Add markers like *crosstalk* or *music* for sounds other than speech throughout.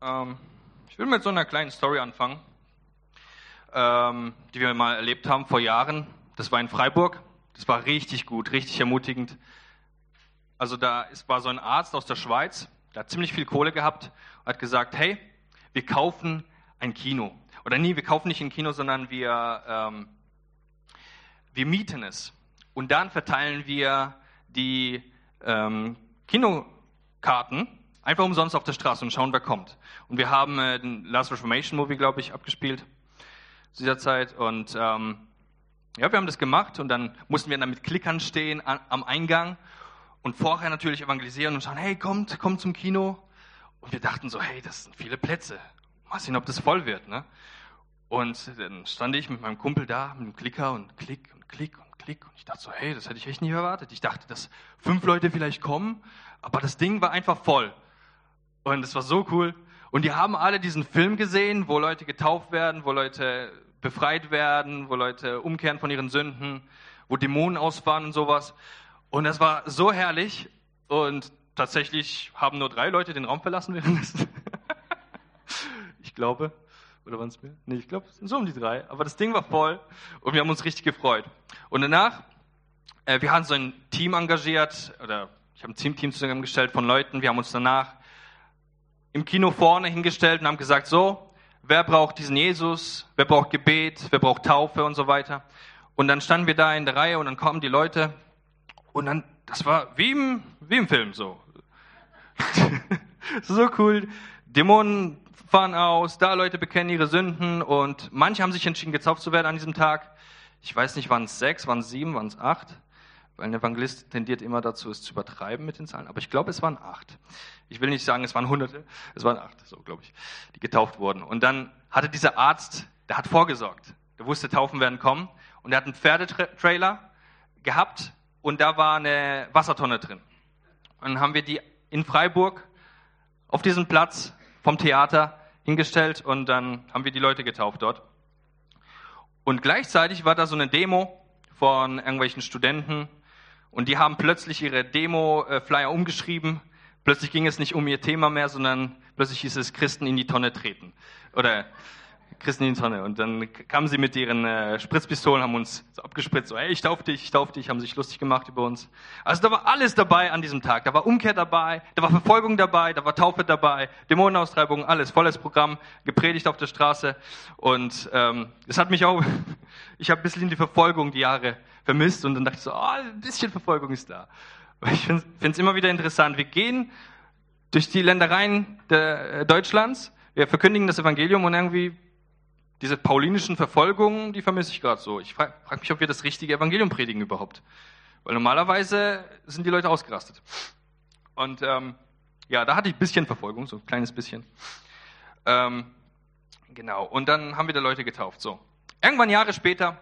Ähm, ich will mit so einer kleinen Story anfangen, ähm, die wir mal erlebt haben vor Jahren. Das war in Freiburg. Das war richtig gut, richtig ermutigend. Also da ist, war so ein Arzt aus der Schweiz, der hat ziemlich viel Kohle gehabt und hat gesagt, hey, wir kaufen ein Kino. Oder nee, wir kaufen nicht ein Kino, sondern wir, ähm, wir mieten es. Und dann verteilen wir die ähm, Kinokarten einfach umsonst auf der Straße und schauen, wer kommt. Und wir haben äh, den Last Reformation Movie, glaube ich, abgespielt zu dieser Zeit. Und ähm, ja, wir haben das gemacht und dann mussten wir dann mit Klickern stehen an, am Eingang und vorher natürlich evangelisieren und schauen, hey, kommt, kommt zum Kino. Und wir dachten so, hey, das sind viele Plätze. Mal sehen, ob das voll wird. Ne? Und dann stand ich mit meinem Kumpel da, mit dem Klicker und Klick und Klick und Klick. Und ich dachte so, hey, das hätte ich echt nie erwartet. Ich dachte, dass fünf Leute vielleicht kommen, aber das Ding war einfach voll. Und es war so cool. Und die haben alle diesen Film gesehen, wo Leute getauft werden, wo Leute befreit werden, wo Leute umkehren von ihren Sünden, wo Dämonen ausfahren und sowas. Und das war so herrlich. Und tatsächlich haben nur drei Leute den Raum verlassen währenddessen. *laughs* ich glaube. Oder waren es mehr? Nee, ich glaube, es sind so um die drei. Aber das Ding war voll und wir haben uns richtig gefreut. Und danach, äh, wir haben so ein Team engagiert, oder ich habe ein Team-Team zusammengestellt von Leuten. Wir haben uns danach im Kino vorne hingestellt und haben gesagt, so, wer braucht diesen Jesus? Wer braucht Gebet? Wer braucht Taufe und so weiter? Und dann standen wir da in der Reihe und dann kommen die Leute und dann, das war wie im, wie im Film so. *laughs* so cool. Dämonen fahren aus, da Leute bekennen ihre Sünden und manche haben sich entschieden, gezauft zu werden an diesem Tag. Ich weiß nicht, waren es sechs, waren es sieben, waren es acht? Weil ein Evangelist tendiert immer dazu, es zu übertreiben mit den Zahlen. Aber ich glaube, es waren acht. Ich will nicht sagen, es waren Hunderte, es waren acht, so glaube ich, die getauft wurden. Und dann hatte dieser Arzt, der hat vorgesorgt. Der wusste, Taufen werden kommen. Und er hat einen Pferdetrailer gehabt und da war eine Wassertonne drin. Und dann haben wir die in Freiburg auf diesem Platz vom Theater hingestellt und dann haben wir die Leute getauft dort. Und gleichzeitig war da so eine Demo von irgendwelchen Studenten und die haben plötzlich ihre Demo-Flyer umgeschrieben. Plötzlich ging es nicht um ihr Thema mehr, sondern plötzlich hieß es Christen in die Tonne treten. Oder Christen in die Tonne. Und dann kamen sie mit ihren äh, Spritzpistolen, haben uns so abgespritzt, so, hey, ich tauf dich, ich tauf dich, haben sich lustig gemacht über uns. Also da war alles dabei an diesem Tag. Da war Umkehr dabei, da war Verfolgung dabei, da war Taufe dabei, Dämonenaustreibung, alles, volles Programm, gepredigt auf der Straße. Und ähm, es hat mich auch, *laughs* ich habe ein bisschen die Verfolgung die Jahre vermisst und dann dachte ich so, oh, ein bisschen Verfolgung ist da. Ich finde es immer wieder interessant. Wir gehen durch die Ländereien der, äh, Deutschlands, wir verkündigen das Evangelium und irgendwie diese paulinischen Verfolgungen, die vermisse ich gerade so. Ich frage frag mich, ob wir das richtige Evangelium predigen überhaupt. Weil normalerweise sind die Leute ausgerastet. Und ähm, ja, da hatte ich ein bisschen Verfolgung, so ein kleines bisschen. Ähm, genau, und dann haben wir da Leute getauft. So. Irgendwann Jahre später,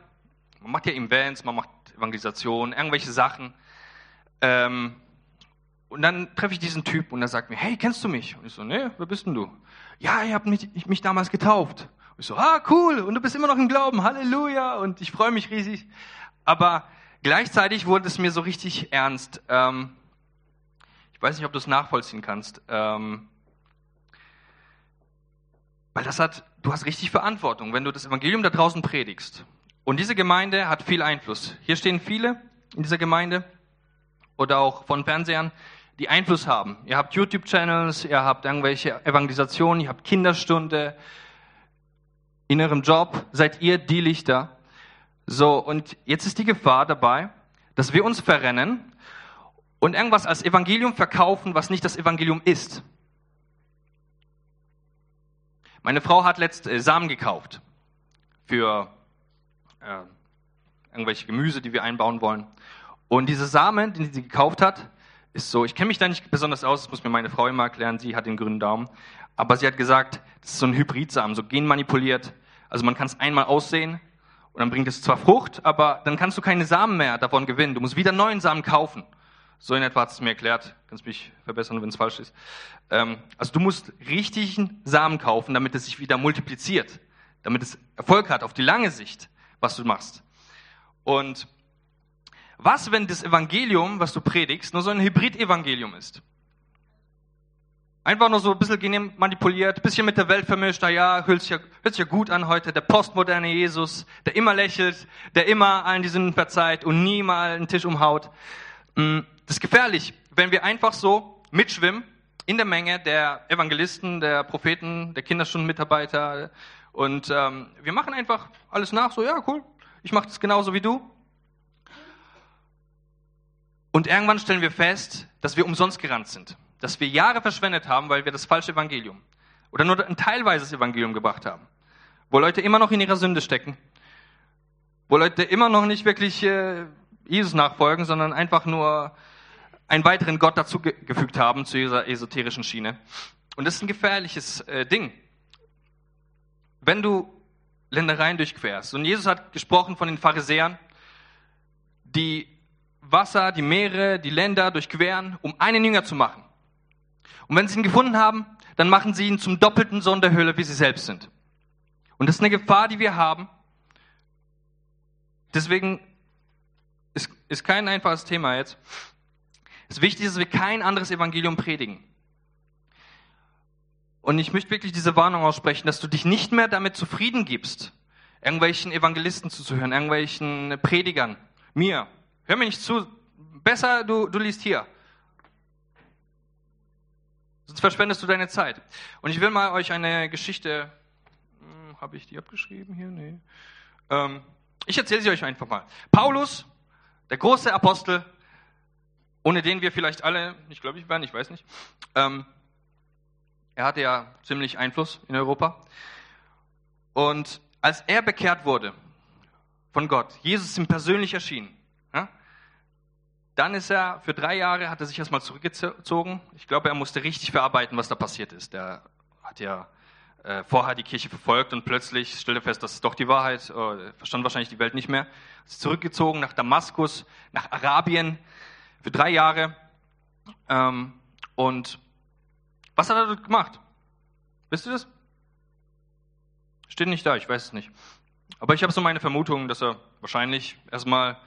man macht ja Events, man macht Evangelisation, irgendwelche Sachen. Ähm, und dann treffe ich diesen Typ und er sagt mir, hey, kennst du mich? Und ich so, nee, wer bist denn du? Ja, ihr habt mich, mich damals getauft. Ich so, ah, cool, und du bist immer noch im Glauben, Halleluja, und ich freue mich riesig. Aber gleichzeitig wurde es mir so richtig ernst. Ähm, ich weiß nicht, ob du es nachvollziehen kannst. Ähm, weil das hat, du hast richtig Verantwortung, wenn du das Evangelium da draußen predigst. Und diese Gemeinde hat viel Einfluss. Hier stehen viele in dieser Gemeinde oder auch von Fernsehern, die Einfluss haben. Ihr habt YouTube-Channels, ihr habt irgendwelche Evangelisationen, ihr habt Kinderstunde, in eurem Job seid ihr die Lichter. So, und jetzt ist die Gefahr dabei, dass wir uns verrennen und irgendwas als Evangelium verkaufen, was nicht das Evangelium ist. Meine Frau hat letzt äh, Samen gekauft für äh, irgendwelche Gemüse, die wir einbauen wollen. Und diese Samen, die sie gekauft hat, ist so, ich kenne mich da nicht besonders aus, das muss mir meine Frau immer erklären, sie hat den grünen Daumen. Aber sie hat gesagt, das ist so ein Hybridsamen, so genmanipuliert. Also man kann es einmal aussehen und dann bringt es zwar Frucht, aber dann kannst du keine Samen mehr davon gewinnen. Du musst wieder neuen Samen kaufen. So in etwa hat es mir erklärt. Kannst mich verbessern, wenn es falsch ist. Ähm, also du musst richtigen Samen kaufen, damit es sich wieder multipliziert. Damit es Erfolg hat auf die lange Sicht, was du machst. Und was, wenn das Evangelium, was du predigst, nur so ein Hybrid-Evangelium ist? Einfach nur so ein bisschen manipuliert, bisschen mit der Welt vermischt. Ah ja, hört sich ja, hört sich ja gut an heute. Der postmoderne Jesus, der immer lächelt, der immer allen die Sünden verzeiht und nie mal einen Tisch umhaut. Mm, das ist gefährlich, wenn wir einfach so mitschwimmen in der Menge der Evangelisten, der Propheten, der Kinderstundenmitarbeiter und ähm, wir machen einfach alles nach. So, ja, cool, ich mache das genauso wie du. Und irgendwann stellen wir fest, dass wir umsonst gerannt sind dass wir Jahre verschwendet haben, weil wir das falsche Evangelium oder nur ein teilweises Evangelium gebracht haben, wo Leute immer noch in ihrer Sünde stecken, wo Leute immer noch nicht wirklich äh, Jesus nachfolgen, sondern einfach nur einen weiteren Gott dazu ge gefügt haben zu dieser esoterischen Schiene. Und das ist ein gefährliches äh, Ding. Wenn du Ländereien durchquerst, und Jesus hat gesprochen von den Pharisäern, die Wasser, die Meere, die Länder durchqueren, um einen Jünger zu machen. Und wenn sie ihn gefunden haben, dann machen sie ihn zum doppelten Sohn der Hölle, wie sie selbst sind. Und das ist eine Gefahr, die wir haben. Deswegen ist, ist kein einfaches Thema jetzt. Es ist wichtig, dass wir kein anderes Evangelium predigen. Und ich möchte wirklich diese Warnung aussprechen, dass du dich nicht mehr damit zufrieden gibst, irgendwelchen Evangelisten zuzuhören, irgendwelchen Predigern, mir. Hör mir nicht zu. Besser, du, du liest hier. Sonst verschwendest du deine Zeit. Und ich will mal euch eine Geschichte, hm, habe ich die abgeschrieben hier? Nee. Ähm, ich erzähle sie euch einfach mal. Paulus, der große Apostel, ohne den wir vielleicht alle nicht gläubig wären, ich weiß nicht. Ähm, er hatte ja ziemlich Einfluss in Europa. Und als er bekehrt wurde von Gott, Jesus ihm persönlich erschienen, dann ist er, für drei Jahre hat er sich erstmal zurückgezogen. Ich glaube, er musste richtig verarbeiten, was da passiert ist. Der hat ja äh, vorher die Kirche verfolgt und plötzlich stellte fest, das ist doch die Wahrheit, oh, verstand wahrscheinlich die Welt nicht mehr. Ist zurückgezogen nach Damaskus, nach Arabien für drei Jahre. Ähm, und was hat er dort gemacht? Wisst ihr das? Steht nicht da, ich weiß es nicht. Aber ich habe so meine Vermutung, dass er wahrscheinlich erstmal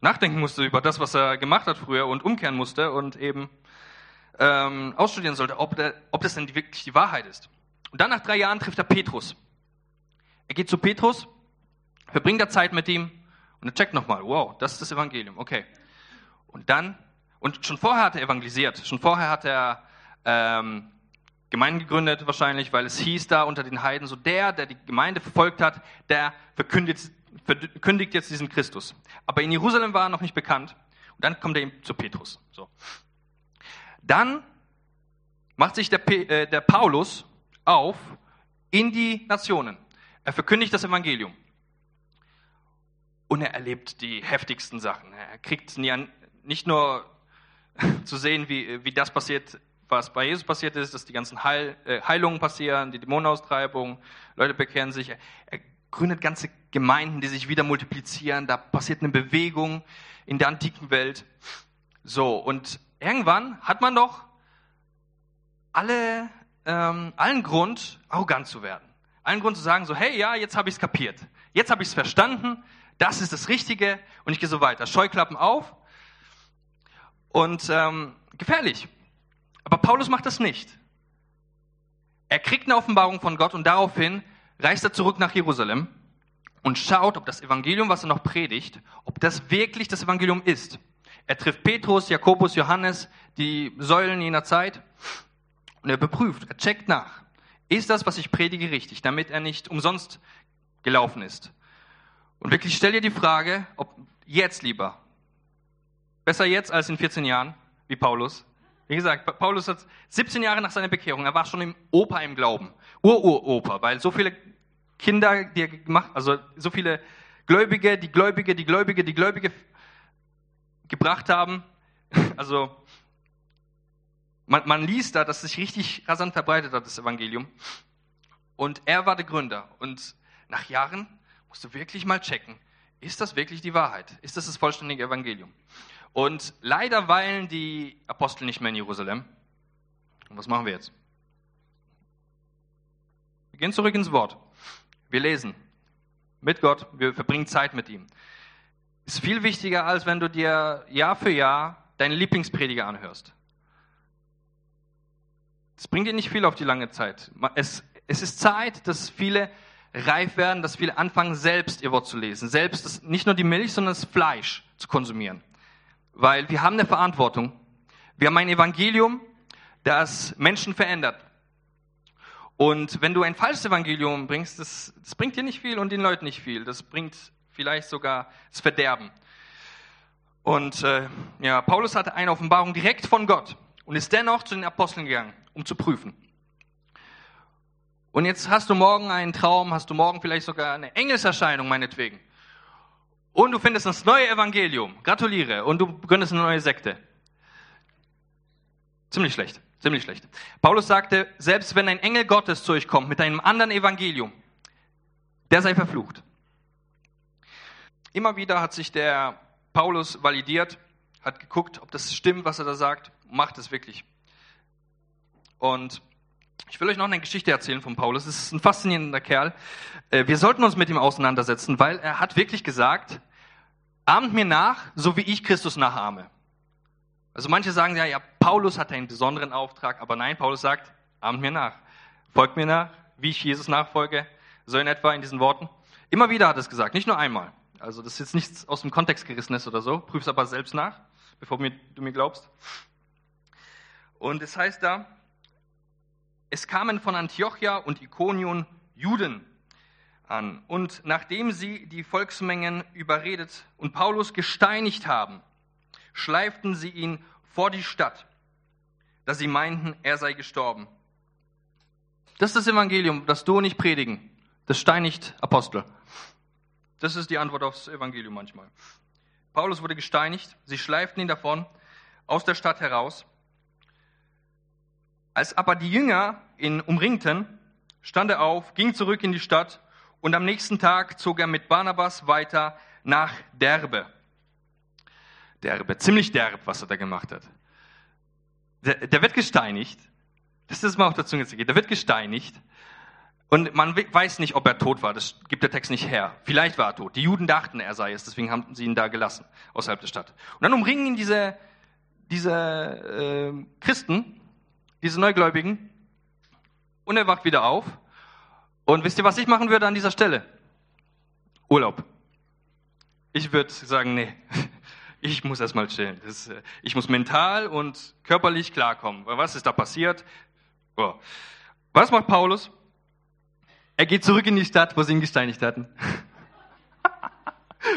nachdenken musste über das, was er gemacht hat früher und umkehren musste und eben ähm, ausstudieren sollte, ob, der, ob das denn wirklich die Wahrheit ist. Und dann nach drei Jahren trifft er Petrus. Er geht zu Petrus, verbringt da Zeit mit ihm und er checkt nochmal, wow, das ist das Evangelium, okay. Und dann, und schon vorher hat er evangelisiert, schon vorher hat er ähm, Gemeinden gegründet wahrscheinlich, weil es hieß da unter den Heiden, so der, der die Gemeinde verfolgt hat, der verkündet verkündigt jetzt diesen Christus. Aber in Jerusalem war er noch nicht bekannt. Und dann kommt er ihm zu Petrus. So. Dann macht sich der, äh, der Paulus auf in die Nationen. Er verkündigt das Evangelium. Und er erlebt die heftigsten Sachen. Er kriegt nicht nur *laughs* zu sehen, wie, wie das passiert, was bei Jesus passiert ist, dass die ganzen Heil, äh, Heilungen passieren, die Dämonenaustreibung, Leute bekehren sich. Er gründet ganze Gemeinden, die sich wieder multiplizieren. Da passiert eine Bewegung in der antiken Welt. So, und irgendwann hat man doch alle, ähm, allen Grund, arrogant zu werden. Allen Grund zu sagen, so, hey, ja, jetzt habe ich es kapiert. Jetzt habe ich es verstanden. Das ist das Richtige. Und ich gehe so weiter. Scheuklappen auf. Und ähm, gefährlich. Aber Paulus macht das nicht. Er kriegt eine Offenbarung von Gott und daraufhin reist er zurück nach Jerusalem und schaut, ob das Evangelium, was er noch predigt, ob das wirklich das Evangelium ist. Er trifft Petrus, Jakobus, Johannes, die Säulen jener Zeit, und er beprüft, er checkt nach. Ist das, was ich predige, richtig, damit er nicht umsonst gelaufen ist? Und wirklich stell dir die Frage, ob jetzt lieber, besser jetzt als in 14 Jahren, wie Paulus. Wie gesagt, Paulus hat 17 Jahre nach seiner Bekehrung, er war schon im Opa im Glauben. Ururopa, weil so viele Kinder, die er gemacht, also so viele Gläubige, die Gläubige, die Gläubige, die Gläubige gebracht haben. *laughs* Also man, man liest da, dass sich richtig rasant verbreitet hat, das Evangelium. Und er war der Gründer. Und nach Jahren musst du wirklich mal checken, ist das wirklich die Wahrheit? Ist das das vollständige Evangelium? Und leider weilen die Apostel nicht mehr in Jerusalem. Und was machen wir jetzt? Wir gehen zurück ins Wort. Wir lesen mit Gott, wir verbringen Zeit mit ihm. Ist viel wichtiger, als wenn du dir Jahr für Jahr deinen Lieblingsprediger anhörst. Das bringt dir nicht viel auf die lange Zeit. Es, es ist Zeit, dass viele reif werden, dass viele anfangen, selbst ihr Wort zu lesen. Selbst das, nicht nur die Milch, sondern das Fleisch zu konsumieren. Weil wir haben eine Verantwortung. Wir haben ein Evangelium, das Menschen verändert. Und wenn du ein falsches Evangelium bringst, das, das bringt dir nicht viel und den Leuten nicht viel. Das bringt vielleicht sogar das Verderben. Und äh, ja, Paulus hatte eine Offenbarung direkt von Gott und ist dennoch zu den Aposteln gegangen, um zu prüfen. Und jetzt hast du morgen einen Traum, hast du morgen vielleicht sogar eine Engelserscheinung meinetwegen. Und du findest das neue Evangelium. Gratuliere. Und du gründest eine neue Sekte. Ziemlich schlecht. Ziemlich schlecht. Paulus sagte, selbst wenn ein Engel Gottes zu euch kommt mit einem anderen Evangelium, der sei verflucht. Immer wieder hat sich der Paulus validiert, hat geguckt, ob das stimmt, was er da sagt, macht es wirklich. Und ich will euch noch eine Geschichte erzählen von Paulus. Es ist ein faszinierender Kerl. Äh, wir sollten uns mit ihm auseinandersetzen, weil er hat wirklich gesagt, ahmt mir nach, so wie ich Christus nachahme. Also manche sagen ja, ja, Paulus hat einen besonderen Auftrag, aber nein, Paulus sagt, ahmt mir nach. Folgt mir nach, wie ich Jesus nachfolge. So in etwa in diesen Worten. Immer wieder hat es gesagt, nicht nur einmal. Also das ist jetzt nichts aus dem Kontext gerissenes oder so. Prüf's aber selbst nach, bevor du mir glaubst. Und es heißt da, es kamen von Antiochia und Ikonion Juden an. Und nachdem sie die Volksmengen überredet und Paulus gesteinigt haben, schleiften sie ihn vor die Stadt, da sie meinten, er sei gestorben. Das ist das Evangelium, das du nicht predigen. Das steinigt Apostel. Das ist die Antwort aufs Evangelium manchmal. Paulus wurde gesteinigt, sie schleiften ihn davon aus der Stadt heraus als aber die Jünger ihn umringten, stand er auf, ging zurück in die Stadt und am nächsten Tag zog er mit Barnabas weiter nach Derbe. Derbe, ziemlich derb, was er da gemacht hat. Der, der wird gesteinigt. Das ist mal auf der Zunge zu gehen. Der wird gesteinigt. Und man weiß nicht, ob er tot war. Das gibt der Text nicht her. Vielleicht war er tot. Die Juden dachten, er sei es. Deswegen haben sie ihn da gelassen, außerhalb der Stadt. Und dann umringen ihn diese, diese äh, Christen diese Neugläubigen, und er wacht wieder auf. Und wisst ihr, was ich machen würde an dieser Stelle? Urlaub. Ich würde sagen, nee, ich muss erstmal chillen. Das, äh, ich muss mental und körperlich klarkommen. Was ist da passiert? Oh. Was macht Paulus? Er geht zurück in die Stadt, wo sie ihn gesteinigt hatten. *laughs*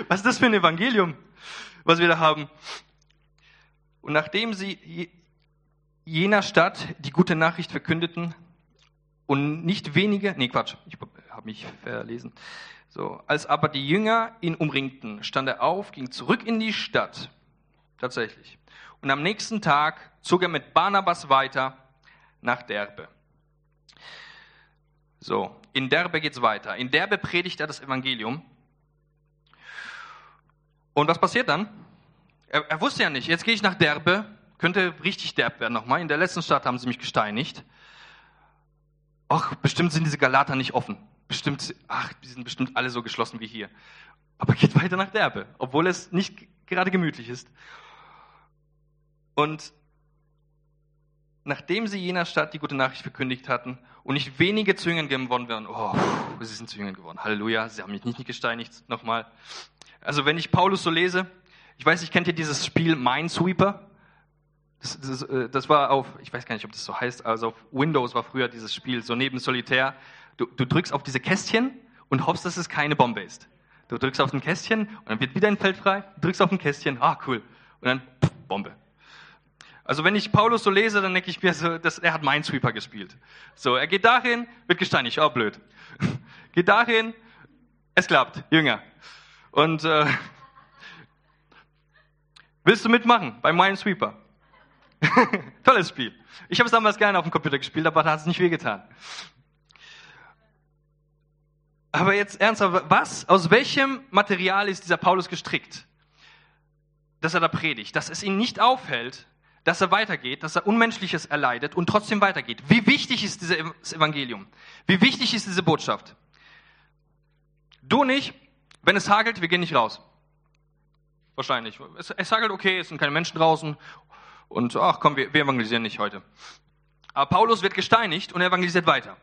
Was ist das für ein Evangelium, was wir da haben? Und nachdem sie jener Stadt die gute Nachricht verkündeten und nicht wenige, nee Quatsch, ich habe mich verlesen. So, als aber die Jünger ihn umringten, stand er auf, ging zurück in die Stadt. Tatsächlich. Und am nächsten Tag zog er mit Barnabas weiter nach Derbe. So, in Derbe geht's weiter. In Derbe predigt er das Evangelium. Und was passiert dann? Er, er wusste ja nicht, jetzt gehe ich nach Derbe, könnte richtig derb werden nochmal. In der letzten Stadt haben sie mich gesteinigt. Ach, bestimmt sind diese Galater nicht offen. Bestimmt, ach, die sind bestimmt alle so geschlossen wie hier. Aber geht weiter nach Derbe, obwohl es nicht gerade gemütlich ist. Und nachdem sie jener Stadt die gute Nachricht verkündigt hatten und nicht wenige zu Jüngern geworden oh, sie sind zu Jüngern geworden. Halleluja, sie haben mich nicht gesteinigt. Nochmal. Also wenn ich Paulus so lese, ich weiß nicht, kennt ihr dieses Spiel Minesweeper? Das, das, äh, das, war auf, ich weiß gar nicht, ob das so heißt, also auf Windows war früher dieses Spiel, so neben Solitär. Du, du drückst auf diese Kästchen und hoffst, dass es keine Bombe ist. Du drückst auf ein Kästchen und dann wird wieder ein Feld frei, drückst auf ein Kästchen, ah cool, und dann pff, Bombe. Also wenn ich Paulus so lese, dann denke ich mir so, dass er hat Minesweeper gespielt. So, er geht dahin, wird gesteinigt, oh blöd. *laughs* geht dahin, es klappt, Jünger. Und äh, willst du mitmachen beim Minesweeper? *laughs* Tolles Spiel. Ich habe es damals gerne auf dem Computer gespielt, aber da hat es nicht wehgetan. Aber jetzt ernsthaft, was, aus welchem Material ist dieser Paulus gestrickt? Dass er da predigt, dass es ihn nicht aufhält, dass er weitergeht, dass er Unmenschliches erleidet und trotzdem weitergeht. Wie wichtig ist dieses Evangelium? Wie wichtig ist diese Botschaft? Du nicht, wenn es hagelt, wir gehen nicht raus. Wahrscheinlich. Es, es hagelt, okay, es sind keine Menschen draußen und ach komm, wir, wir evangelisieren nicht heute. Aber Paulus wird gesteinigt und evangelisiert weiter.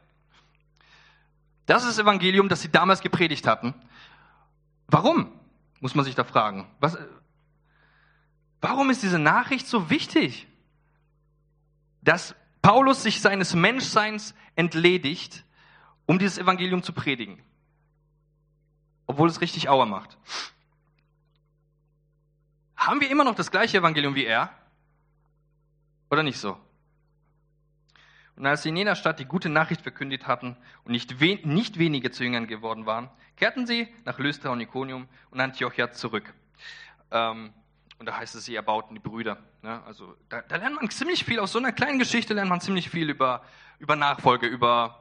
Das ist das Evangelium, das sie damals gepredigt hatten. Warum? Muss man sich da fragen. Was, warum ist diese Nachricht so wichtig? Dass Paulus sich seines Menschseins entledigt, um dieses Evangelium zu predigen. Obwohl es richtig Auer macht. Haben wir immer noch das gleiche Evangelium wie er? Oder nicht so? Und als sie in jener Stadt die gute Nachricht verkündigt hatten und nicht, we nicht wenige zu Jüngern geworden waren, kehrten sie nach Lystra und Iconium und Antiochia zurück. Ähm, und da heißt es, sie erbauten die Brüder. Ne? Also da, da, lernt man ziemlich viel, aus so einer kleinen Geschichte lernt man ziemlich viel über, über Nachfolge, über,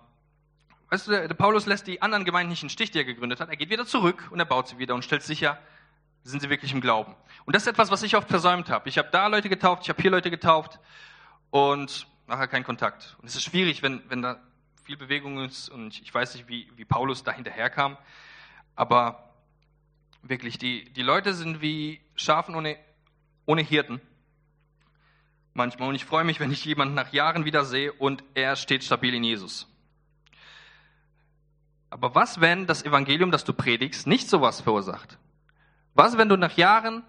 weißt du, der, der Paulus lässt die anderen Gemeinden nicht in den Stich, die er gegründet hat. Er geht wieder zurück und er baut sie wieder und stellt sicher, sind sie wirklich im Glauben. Und das ist etwas, was ich oft versäumt habe. Ich habe da Leute getauft, ich habe hier Leute getauft und nachher kein Kontakt. Und es ist schwierig, wenn, wenn da viel Bewegung ist und ich weiß nicht, wie, wie Paulus da hinterherkam, aber wirklich, die, die Leute sind wie Schafen ohne, ohne Hirten manchmal. Und ich freue mich, wenn ich jemanden nach Jahren wieder sehe und er steht stabil in Jesus. Aber was, wenn das Evangelium, das du predigst, nicht sowas verursacht? Was, wenn du nach Jahren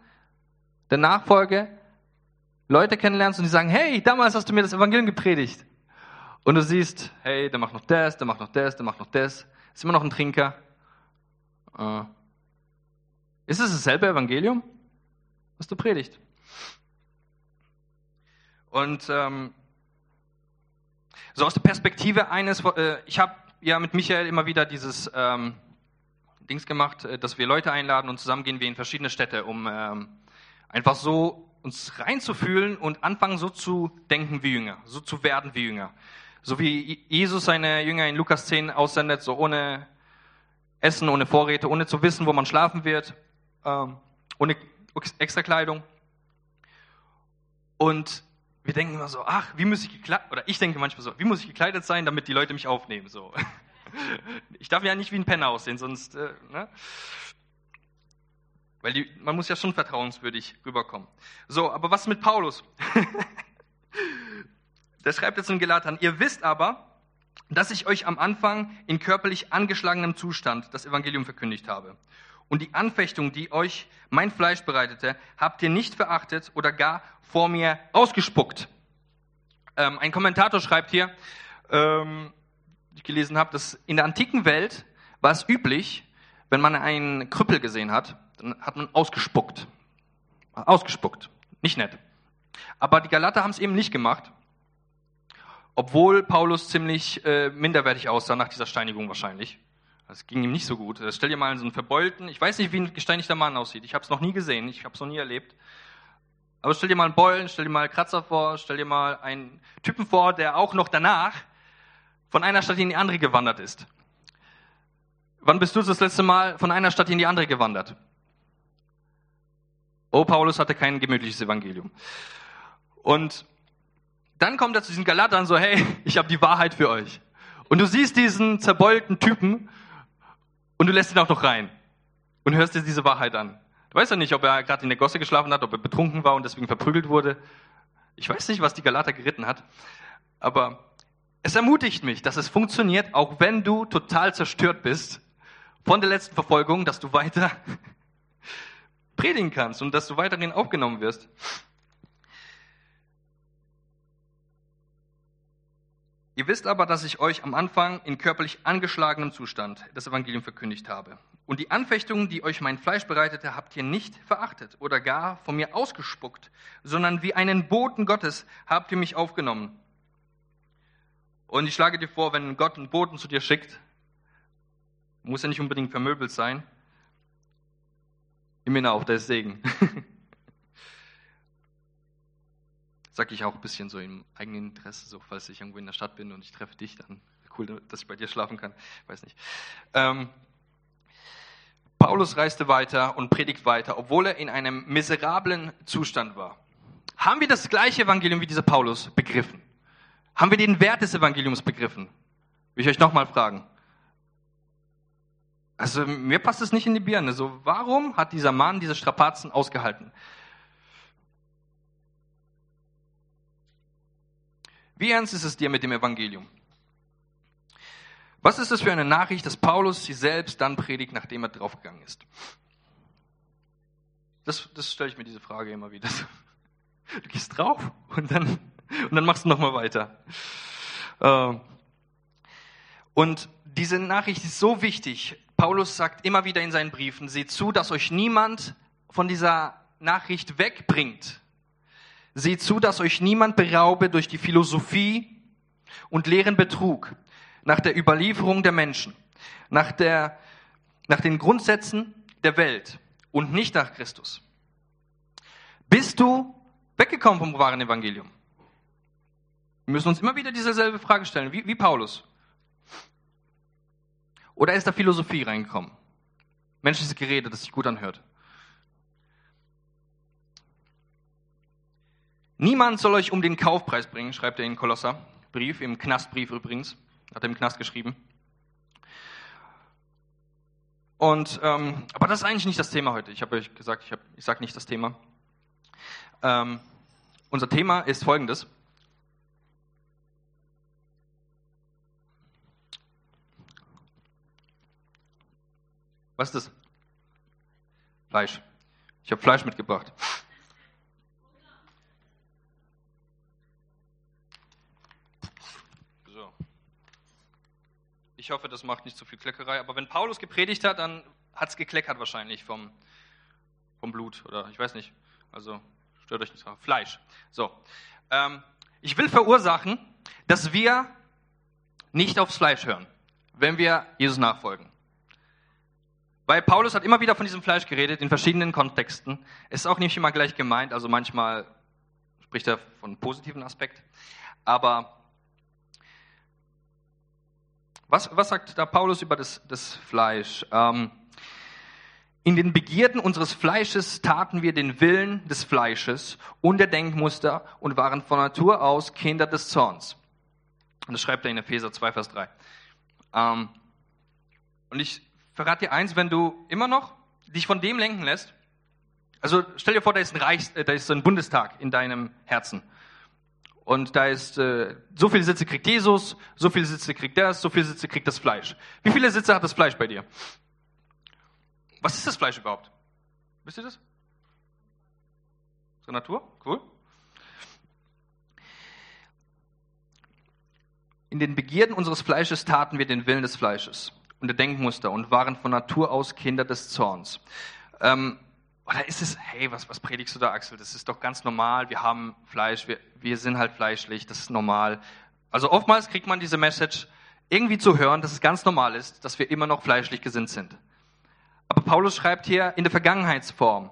der Nachfolge Leute kennenlernst und die sagen, hey, damals hast du mir das Evangelium gepredigt. Und du siehst, hey, der macht noch das, der macht noch das, der macht noch das, ist immer noch ein Trinker. Äh, ist es dasselbe Evangelium, was du predigst? Und ähm, so aus der Perspektive eines, äh, ich habe ja mit Michael immer wieder dieses ähm, Dings gemacht, äh, dass wir Leute einladen und zusammen gehen wir in verschiedene Städte, um ähm, einfach so uns reinzufühlen und anfangen so zu denken wie Jünger, so zu werden wie Jünger. So wie Jesus seine Jünger in Lukas 10 aussendet, so ohne Essen, ohne Vorräte, ohne zu wissen, wo man schlafen wird, ähm, ohne Extrakleidung. Und wir denken immer so, ach, wie muss ich gekleidet, oder ich denke manchmal so, wie muss ich gekleidet sein, damit die Leute mich aufnehmen, so. *laughs* Ich darf ja nicht wie ein Penner aussehen, sonst, äh, ne? Weil die, man muss ja schon vertrauenswürdig rüberkommen. So, aber was mit Paulus? *laughs* Der schreibt jetzt in Galatern, ihr wisst aber, dass ich euch am Anfang in körperlich angeschlagenem Zustand das Evangelium verkündigt habe. Und die Anfechtung, die euch mein Fleisch bereitete, habt ihr nicht verachtet oder gar vor mir ausgespuckt. Ähm, ein Kommentator schreibt hier, ähm, ich gelesen habe, dass in der antiken Welt war es üblich, wenn man einen Krüppel gesehen hat, hat man ausgespuckt. Ausgespuckt. Nicht nett. Aber die Galater haben es eben nicht gemacht, obwohl Paulus ziemlich äh, minderwertig aussah nach dieser Steinigung wahrscheinlich. Das ging ihm nicht so gut. Stell dir mal so einen verbeulten, ich weiß nicht, wie ein gesteinigter Mann aussieht. Ich habe es noch nie gesehen, ich habe es noch nie erlebt. Aber stell dir mal einen Beulen, stell dir mal einen Kratzer vor, stell dir mal einen Typen vor, der auch noch danach von einer Stadt in die andere gewandert ist. Wann bist du das letzte Mal von einer Stadt in die andere gewandert? Oh, Paulus hatte kein gemütliches Evangelium. Und dann kommt er zu diesen Galatern so, hey, *laughs* ich habe die Wahrheit für euch. Und du siehst diesen zerbeulten Typen und du lässt ihn auch noch rein und hörst dir diese Wahrheit an. Du weißt ja nicht, ob er gerade in der Gosse geschlafen hat, ob er betrunken war und deswegen verprügelt wurde. Ich weiß nicht, was die Galater geritten hat, aber es ermutigt mich, dass es funktioniert, auch wenn du total zerstört bist von der letzten Verfolgung, dass du weiter predigen kannst und dass du weiterhin aufgenommen wirst. Ihr wisst aber, dass ich euch am Anfang in körperlich angeschlagenem Zustand das Evangelium verkündigt habe. Und die Anfechtungen, die euch mein Fleisch bereitete, habt ihr nicht verachtet oder gar von mir ausgespuckt, sondern wie einen Boten Gottes habt ihr mich aufgenommen. Und ich schlage dir vor, wenn Gott einen Boten zu dir schickt, muss er nicht unbedingt vermöbelt sein, Ihn auf, der ist Segen. *laughs* Sag ich auch ein bisschen so im eigenen Interesse, so falls ich irgendwo in der Stadt bin und ich treffe dich, dann cool, dass ich bei dir schlafen kann. Weiß nicht. Ähm, Paulus reiste weiter und predigt weiter, obwohl er in einem miserablen Zustand war. Haben wir das gleiche Evangelium wie dieser Paulus begriffen? Haben wir den Wert des Evangeliums begriffen? Will ich euch nochmal fragen. Also mir passt es nicht in die Birne. So, warum hat dieser Mann diese Strapazen ausgehalten? Wie ernst ist es dir mit dem Evangelium? Was ist das für eine Nachricht, dass Paulus sie selbst dann predigt, nachdem er draufgegangen ist? Das, das stelle ich mir diese Frage immer wieder. *laughs* Du gehst drauf und dann, und dann machst du nochmal weiter. Ähm, und diese Nachricht ist so wichtig. Paulus sagt immer wieder in seinen Briefen, seht zu, dass euch niemand von dieser Nachricht wegbringt. Seht zu, dass euch niemand beraube durch die Philosophie und leeren Betrug, nach der Überlieferung der Menschen, nach, der, nach den Grundsätzen der Welt und nicht nach Christus. Bist du weggekommen vom wahren Evangelium? Wir müssen uns immer wieder dieselbe Frage stellen, wie, wie Paulus. Oder ist da Philosophie reingekommen? Menschliches Gerede, das sich gut anhört. Niemand soll euch um den Kaufpreis bringen, schreibt er in Kolosser. Brief, im Knastbrief übrigens. Hat er im Knast geschrieben. Und, ähm, aber das ist eigentlich nicht das Thema heute. Ich habe euch gesagt, ich, ich sage nicht das Thema. Ähm, unser Thema ist folgendes. Was ist das? Fleisch. Ich habe Fleisch mitgebracht. So. Ich hoffe, das macht nicht zu viel Kleckerei. Aber wenn Paulus gepredigt hat, dann hat es gekleckert wahrscheinlich vom, vom Blut oder ich weiß nicht. Also stört euch nicht. Fleisch. So. Ähm, ich will verursachen, dass wir nicht aufs Fleisch hören, wenn wir Jesus nachfolgen. Weil Paulus hat immer wieder von diesem Fleisch geredet, in verschiedenen Kontexten. Es ist auch nicht immer gleich gemeint, also manchmal spricht er von einem positiven Aspekt. Aber was, was sagt da Paulus über das, das Fleisch? Ähm, in den Begierden unseres Fleisches taten wir den Willen des Fleisches und der Denkmuster und waren von Natur aus Kinder des Zorns. Und das schreibt er in Epheser 2, Vers 3. Ähm, und ich verrate dir eins, wenn du immer noch dich von dem lenken lässt, also stell dir vor, da ist ein, Reichs, äh, da ist ein Bundestag in deinem Herzen. Und da ist, äh, so viele Sitze kriegt Jesus, so viele Sitze kriegt das, so viele Sitze kriegt das Fleisch. Wie viele Sitze hat das Fleisch bei dir? Was ist das Fleisch überhaupt? Wisst ihr das? Zur Natur? Cool. In den Begierden unseres Fleisches taten wir den Willen des Fleisches und der Denkmuster und waren von Natur aus Kinder des Zorns. Ähm, oder ist es, hey, was, was predigst du da, Axel? Das ist doch ganz normal. Wir haben Fleisch, wir, wir sind halt fleischlich, das ist normal. Also oftmals kriegt man diese Message irgendwie zu hören, dass es ganz normal ist, dass wir immer noch fleischlich gesinnt sind. Aber Paulus schreibt hier in der Vergangenheitsform,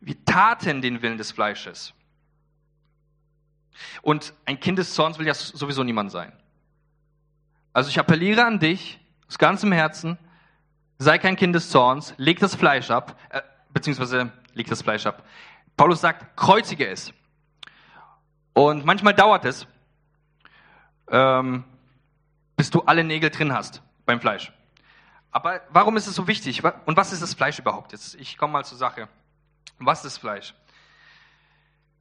wir taten den Willen des Fleisches. Und ein Kind des Zorns will ja sowieso niemand sein. Also ich appelliere an dich, aus ganzem Herzen, sei kein Kind des Zorns, leg das Fleisch ab, äh, beziehungsweise leg das Fleisch ab. Paulus sagt, kreuzige es. Und manchmal dauert es, ähm, bis du alle Nägel drin hast beim Fleisch. Aber warum ist es so wichtig? Und was ist das Fleisch überhaupt? Jetzt, ich komme mal zur Sache. Was ist Fleisch?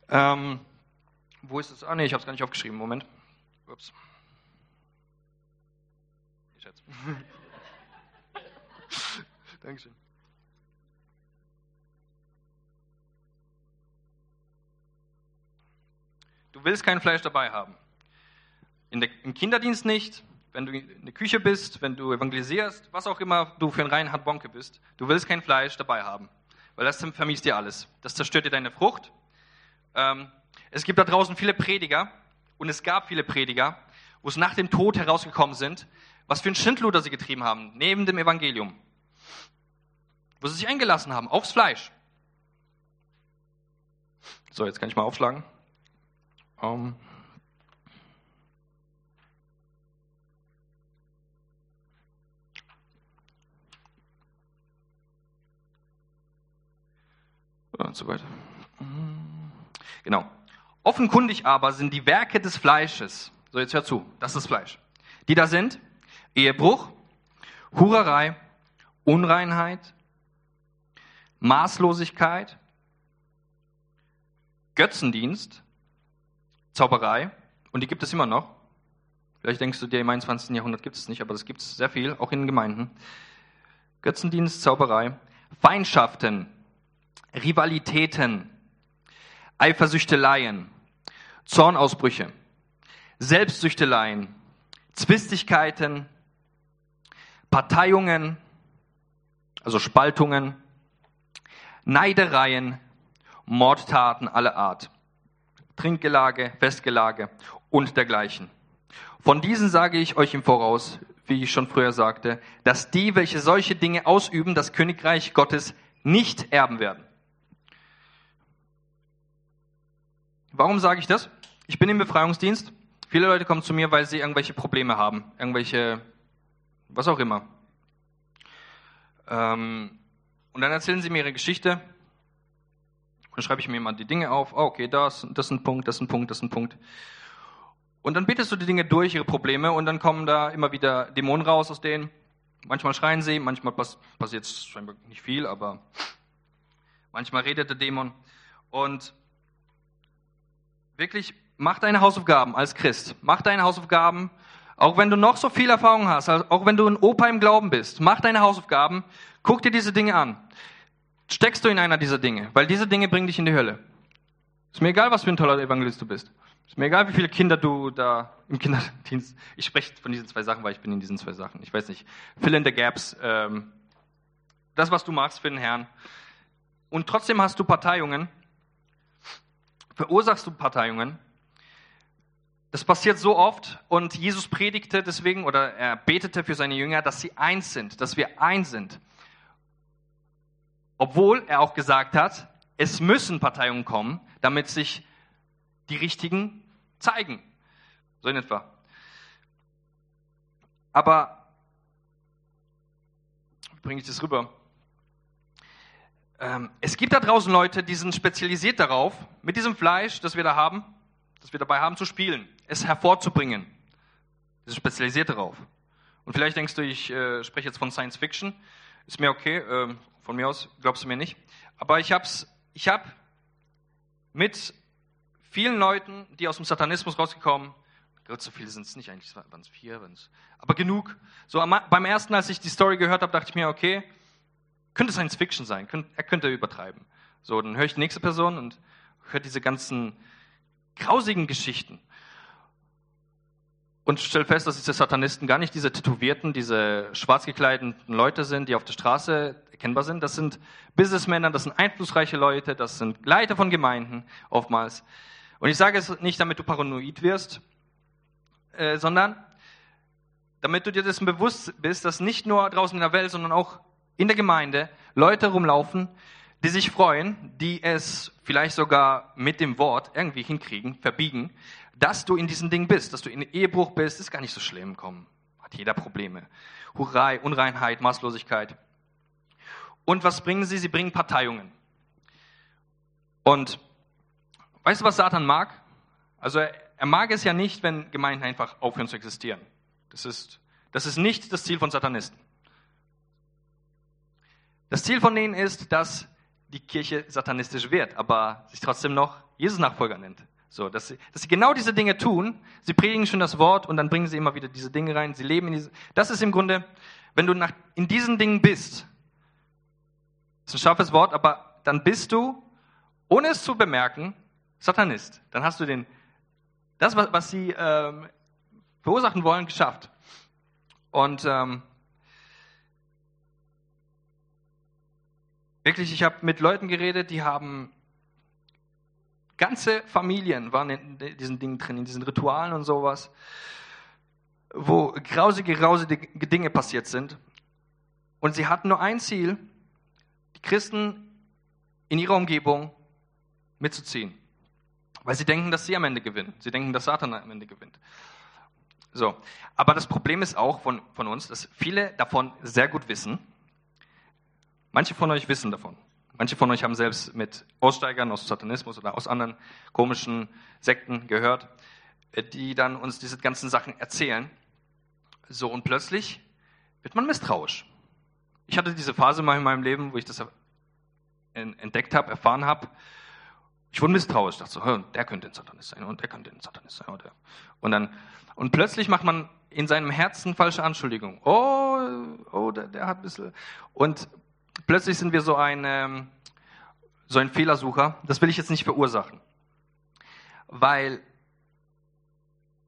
Ähm, wo ist es? Ah, nee, ich habe es gar nicht aufgeschrieben. Moment. Ups. Schätze. *laughs* Dankeschön. Du willst kein Fleisch dabei haben. Der, Im Kinderdienst nicht, wenn du in der Küche bist, wenn du evangelisierst, was auch immer du für ein Reinhard Bonke bist. Du willst kein Fleisch dabei haben, weil das vermisst dir alles. Das zerstört dir deine Frucht. Ähm, es gibt da draußen viele Prediger und es gab viele Prediger, wo es nach dem Tod herausgekommen sind, was für ein Schindluder sie getrieben haben, neben dem Evangelium wo sie sich eingelassen haben, aufs Fleisch. So, jetzt kann ich mal aufschlagen. Um. Und so weiter. Genau. Offenkundig aber sind die Werke des Fleisches, so jetzt hör zu, das ist Fleisch, die da sind, Ehebruch, Hurerei, Unreinheit, Maßlosigkeit, Götzendienst, Zauberei, Und die gibt es immer noch. Vielleicht denkst du dir, im 21. Jahrhundert gibt es nicht, aber das gibt es sehr viel, auch in den Gemeinden. Götzendienst, Zauberei, Feindschaften, Rivalitäten, Eifersüchteleien, Zornausbrüche, Selbstsüchteleien, Zwistigkeiten, Parteiungen, also Spaltungen, Neidereien, Mordtaten aller Art, Trinkgelage, Festgelage und dergleichen. Von diesen sage ich euch im Voraus, wie ich schon früher sagte, dass die, welche solche Dinge ausüben, das Königreich Gottes nicht erben werden. Warum sage ich das? Ich bin im Befreiungsdienst. Viele Leute kommen zu mir, weil sie irgendwelche Probleme haben, irgendwelche, was auch immer. Ähm, und dann erzählen sie mir ihre Geschichte. Dann schreibe ich mir mal die Dinge auf. Oh, okay, das, das ist ein Punkt, das ist ein Punkt, das ist ein Punkt. Und dann betest du die Dinge durch, ihre Probleme, und dann kommen da immer wieder Dämonen raus aus denen. Manchmal schreien sie, manchmal pass passiert scheinbar nicht viel, aber manchmal redet der Dämon. Und wirklich, mach deine Hausaufgaben als Christ. Mach deine Hausaufgaben, auch wenn du noch so viel Erfahrung hast, auch wenn du ein Opa im Glauben bist. Mach deine Hausaufgaben, guck dir diese Dinge an. Steckst du in einer dieser Dinge, weil diese Dinge bringen dich in die Hölle. Ist mir egal, was für ein toller Evangelist du bist. Ist mir egal, wie viele Kinder du da im Kinderdienst. Ich spreche von diesen zwei Sachen, weil ich bin in diesen zwei Sachen. Ich weiß nicht. Fill in the gaps. Ähm, das, was du machst für den Herrn. Und trotzdem hast du Parteiungen. Verursachst du Parteiungen. Das passiert so oft und Jesus predigte deswegen oder er betete für seine Jünger, dass sie eins sind, dass wir eins sind. Obwohl er auch gesagt hat, es müssen Parteiungen kommen, damit sich die richtigen zeigen. So in etwa. Aber, wie bringe ich das rüber? Ähm, es gibt da draußen Leute, die sind spezialisiert darauf, mit diesem Fleisch, das wir da haben, das wir dabei haben, zu spielen, es hervorzubringen. Die sind spezialisiert darauf. Und vielleicht denkst du, ich äh, spreche jetzt von Science Fiction. Ist mir okay, äh, von mir aus glaubst du mir nicht. Aber ich habe ich hab mit vielen Leuten, die aus dem Satanismus rausgekommen, Gott, so viele sind es nicht eigentlich, waren es vier, waren's, aber genug. So beim ersten, als ich die Story gehört habe, dachte ich mir, okay, könnte Science Fiction sein, er könnte übertreiben. So, dann höre ich die nächste Person und höre diese ganzen grausigen Geschichten. Und stelle fest, dass diese Satanisten gar nicht diese tätowierten, diese schwarz gekleideten Leute sind, die auf der Straße erkennbar sind. Das sind Businessmänner, das sind einflussreiche Leute, das sind Leiter von Gemeinden oftmals. Und ich sage es nicht, damit du paranoid wirst, äh, sondern damit du dir dessen bewusst bist, dass nicht nur draußen in der Welt, sondern auch in der Gemeinde Leute rumlaufen, die sich freuen, die es vielleicht sogar mit dem Wort irgendwie hinkriegen, verbiegen, dass du in diesem Ding bist, dass du in Ehebruch bist, ist gar nicht so schlimm, komm, hat jeder Probleme. Hurrei, Unreinheit, Maßlosigkeit. Und was bringen sie? Sie bringen Parteiungen. Und Weißt du, was Satan mag? Also er, er mag es ja nicht, wenn Gemeinden einfach aufhören zu existieren. Das ist, das ist nicht das Ziel von Satanisten. Das Ziel von denen ist, dass die Kirche satanistisch wird, aber sich trotzdem noch Jesus-Nachfolger nennt. So, dass sie, dass sie genau diese Dinge tun. Sie predigen schon das Wort und dann bringen sie immer wieder diese Dinge rein. Sie leben in diese. Das ist im Grunde, wenn du nach, in diesen Dingen bist, das ist ein scharfes Wort, aber dann bist du, ohne es zu bemerken, Satanist. Dann hast du den, das, was, was sie ähm, verursachen wollen, geschafft. Und ähm, wirklich, ich habe mit Leuten geredet, die haben ganze Familien waren in diesen Dingen drin, in diesen Ritualen und sowas, wo grausige, grausige Dinge passiert sind. Und sie hatten nur ein Ziel, die Christen in ihrer Umgebung mitzuziehen. Weil sie denken, dass sie am Ende gewinnen. Sie denken, dass Satan am Ende gewinnt. So. Aber das Problem ist auch von, von uns, dass viele davon sehr gut wissen. Manche von euch wissen davon. Manche von euch haben selbst mit Aussteigern aus Satanismus oder aus anderen komischen Sekten gehört, äh, die dann uns diese ganzen Sachen erzählen. So, und plötzlich wird man misstrauisch. Ich hatte diese Phase mal in meinem Leben, wo ich das entdeckt habe, erfahren habe. Ich wurde misstrauisch, dachte so, der könnte ein Satanist sein und der könnte ein Satanist sein. Oder. Und dann, und plötzlich macht man in seinem Herzen falsche Anschuldigungen. Oh, oh, der, der hat ein bisschen. Und plötzlich sind wir so ein, ähm, so ein Fehlersucher. Das will ich jetzt nicht verursachen. Weil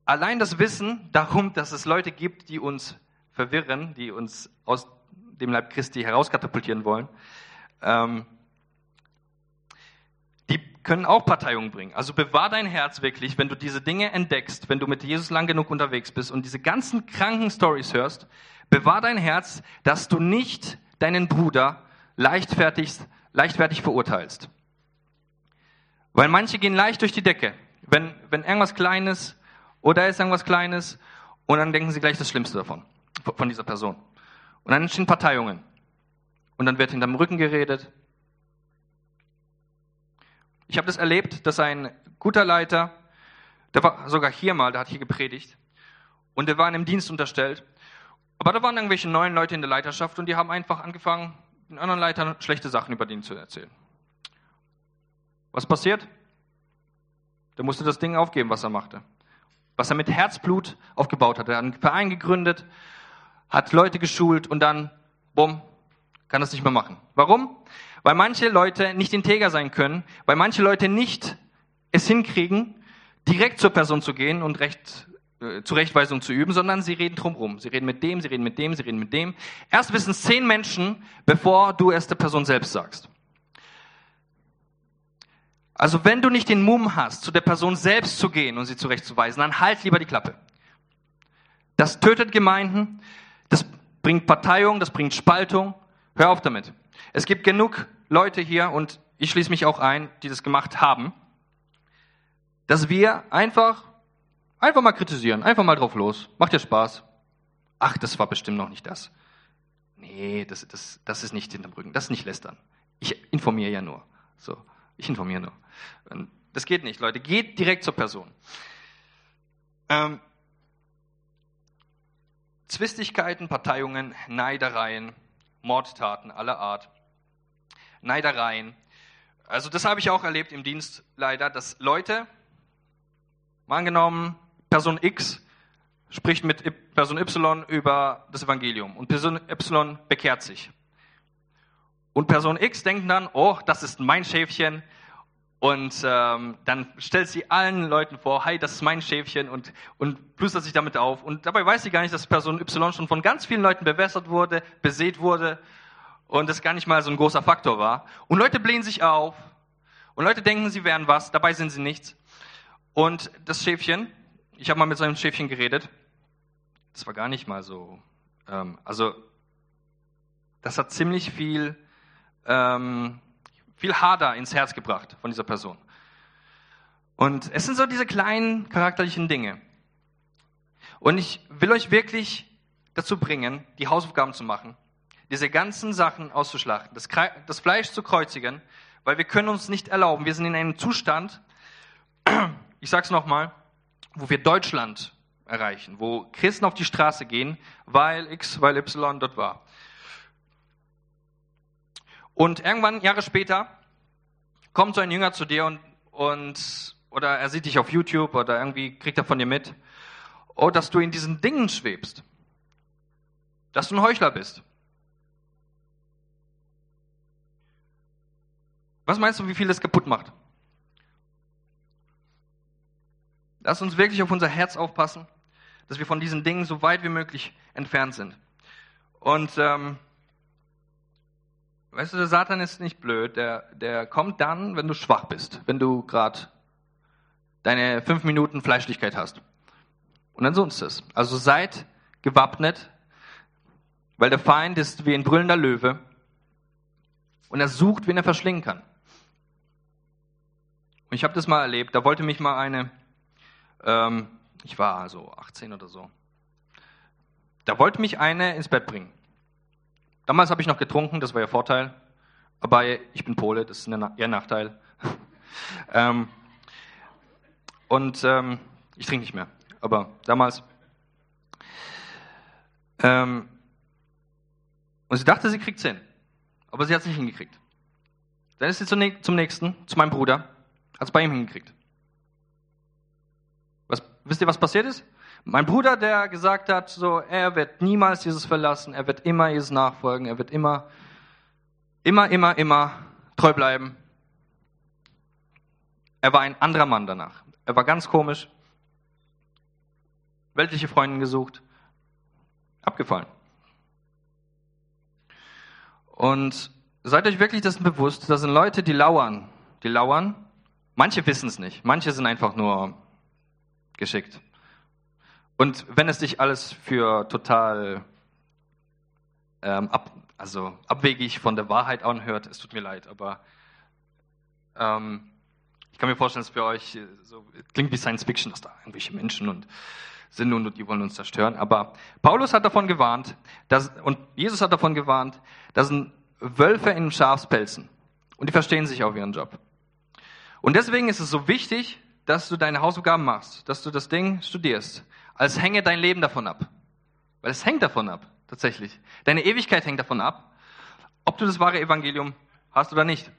allein das Wissen darum, dass es Leute gibt, die uns verwirren, die uns aus dem Leib Christi herauskatapultieren wollen, ähm, die können auch Parteiungen bringen. Also bewahr dein Herz wirklich, wenn du diese Dinge entdeckst, wenn du mit Jesus lang genug unterwegs bist und diese ganzen kranken Stories hörst, bewahr dein Herz, dass du nicht deinen Bruder leichtfertig, leichtfertig verurteilst. Weil manche gehen leicht durch die Decke. Wenn, wenn irgendwas Kleines oder ist irgendwas Kleines und dann denken sie gleich das Schlimmste davon, von dieser Person. Und dann entstehen Parteiungen. Und dann wird hinterm Rücken geredet. Ich habe das erlebt, dass ein guter Leiter, der war sogar hier mal, der hat hier gepredigt, und der war in einem Dienst unterstellt. Aber da waren irgendwelche neuen Leute in der Leiterschaft und die haben einfach angefangen, den anderen Leitern schlechte Sachen über den zu erzählen. Was passiert? Der musste das Ding aufgeben, was er machte. Was er mit Herzblut aufgebaut hat. Er hat einen Verein gegründet, hat Leute geschult und dann, bumm, kann das nicht mehr machen. Warum? Weil manche Leute nicht integer sein können, weil manche Leute nicht es hinkriegen, direkt zur Person zu gehen und Recht, Zurechtweisung zu üben, sondern sie reden drumherum. Sie reden mit dem, sie reden mit dem, sie reden mit dem. Erst wissen es zehn Menschen, bevor du es der Person selbst sagst. Also wenn du nicht den Mumm hast, zu der Person selbst zu gehen und sie zurechtzuweisen, dann halt lieber die Klappe. Das tötet Gemeinden, das bringt Parteiung, das bringt Spaltung. Hör auf damit. Es gibt genug Leute hier, und ich schließe mich auch ein, die das gemacht haben, dass wir einfach, einfach mal kritisieren, einfach mal drauf los. Macht dir Spaß. Ach, das war bestimmt noch nicht das. Nee, das, das, das ist nicht hinterm Rücken, das ist nicht lästern. Ich informiere ja nur. So. Ich informiere nur. Das geht nicht, Leute. Geht direkt zur Person. Ähm, Zwistigkeiten, Parteiungen, Neidereien, Mordtaten aller Art, Neidereien. Also das habe ich auch erlebt im Dienst leider, dass Leute, mal angenommen, Person X spricht mit Person Y über das Evangelium und Person Y bekehrt sich. Und Person X denkt dann, oh, das ist mein Schäfchen. Und ähm, dann stellt sie allen Leuten vor, hi, das ist mein Schäfchen und, und plustert sich damit auf. Und dabei weiß sie gar nicht, dass Person Y schon von ganz vielen Leuten bewässert wurde, besät wurde und das gar nicht mal so ein großer Faktor war. Und Leute blähen sich auf und Leute denken, sie wären was, dabei sind sie nichts. Und das Schäfchen, ich habe mal mit so einem Schäfchen geredet, das war gar nicht mal so, ähm, also das hat ziemlich viel ähm, viel Hader ins Herz gebracht von dieser Person. Und es sind so diese kleinen charakterlichen Dinge. Und ich will euch wirklich dazu bringen, die Hausaufgaben zu machen, diese ganzen Sachen auszuschlachten, das, das Fleisch zu kreuzigen, weil wir können uns nicht erlauben, wir sind in einem Zustand, *clears throat* ich sag's nochmal, wo wir Deutschland erreichen, wo Christen auf die Straße gehen, weil X, weil Y dort war. Und irgendwann, Jahre später, kommt so ein Jünger zu dir und, und oder er sieht dich auf YouTube oder irgendwie kriegt er von dir mit, oh, dass du in diesen Dingen schwebst, dass du ein Heuchler bist. Was meinst du, wie viel das kaputt macht? Lass uns wirklich auf unser Herz aufpassen, dass wir von diesen Dingen so weit wie möglich entfernt sind. Und ähm, Weißt du, der Satan ist nicht blöd. Der, der kommt dann, wenn du schwach bist, wenn du gerade deine fünf Minuten Fleischlichkeit hast. Und dann sonst es. Also seid gewappnet, weil der Feind ist wie ein brüllender Löwe und er sucht, wen er verschlingen kann. Und ich habe das mal erlebt. Da wollte mich mal eine, ähm, ich war so 18 oder so, da wollte mich eine ins Bett bringen. Damals habe ich noch getrunken, das war ja Vorteil. Aber ich bin Pole, das ist eher ein Nachteil. *laughs* ähm, und ähm, ich trinke nicht mehr. Aber damals. Ähm, und sie dachte, sie kriegt es hin. Aber sie hat es nicht hingekriegt. Dann ist sie zum nächsten, zu meinem Bruder, Hat es bei ihm hingekriegt. Wisst ihr, was passiert ist? Mein Bruder, der gesagt hat, so, er wird niemals Jesus verlassen, er wird immer Jesus nachfolgen, er wird immer, immer, immer, immer treu bleiben. Er war ein anderer Mann danach. Er war ganz komisch, weltliche Freundin gesucht, abgefallen. Und seid euch wirklich dessen bewusst, das sind Leute, die lauern. Die lauern. Manche wissen es nicht. Manche sind einfach nur geschickt. Und wenn es dich alles für total ähm, ab, also abwegig von der Wahrheit anhört, es tut mir leid, aber ähm, ich kann mir vorstellen, dass für euch so klingt wie Science Fiction, dass da irgendwelche Menschen und sind und die wollen uns zerstören. Aber Paulus hat davon gewarnt, dass, und Jesus hat davon gewarnt, dass sind Wölfe in Schafspelzen. Und die verstehen sich auf ihren Job. Und deswegen ist es so wichtig, dass du deine Hausaufgaben machst, dass du das Ding studierst, als hänge dein Leben davon ab. Weil es hängt davon ab, tatsächlich. Deine Ewigkeit hängt davon ab, ob du das wahre Evangelium hast oder nicht.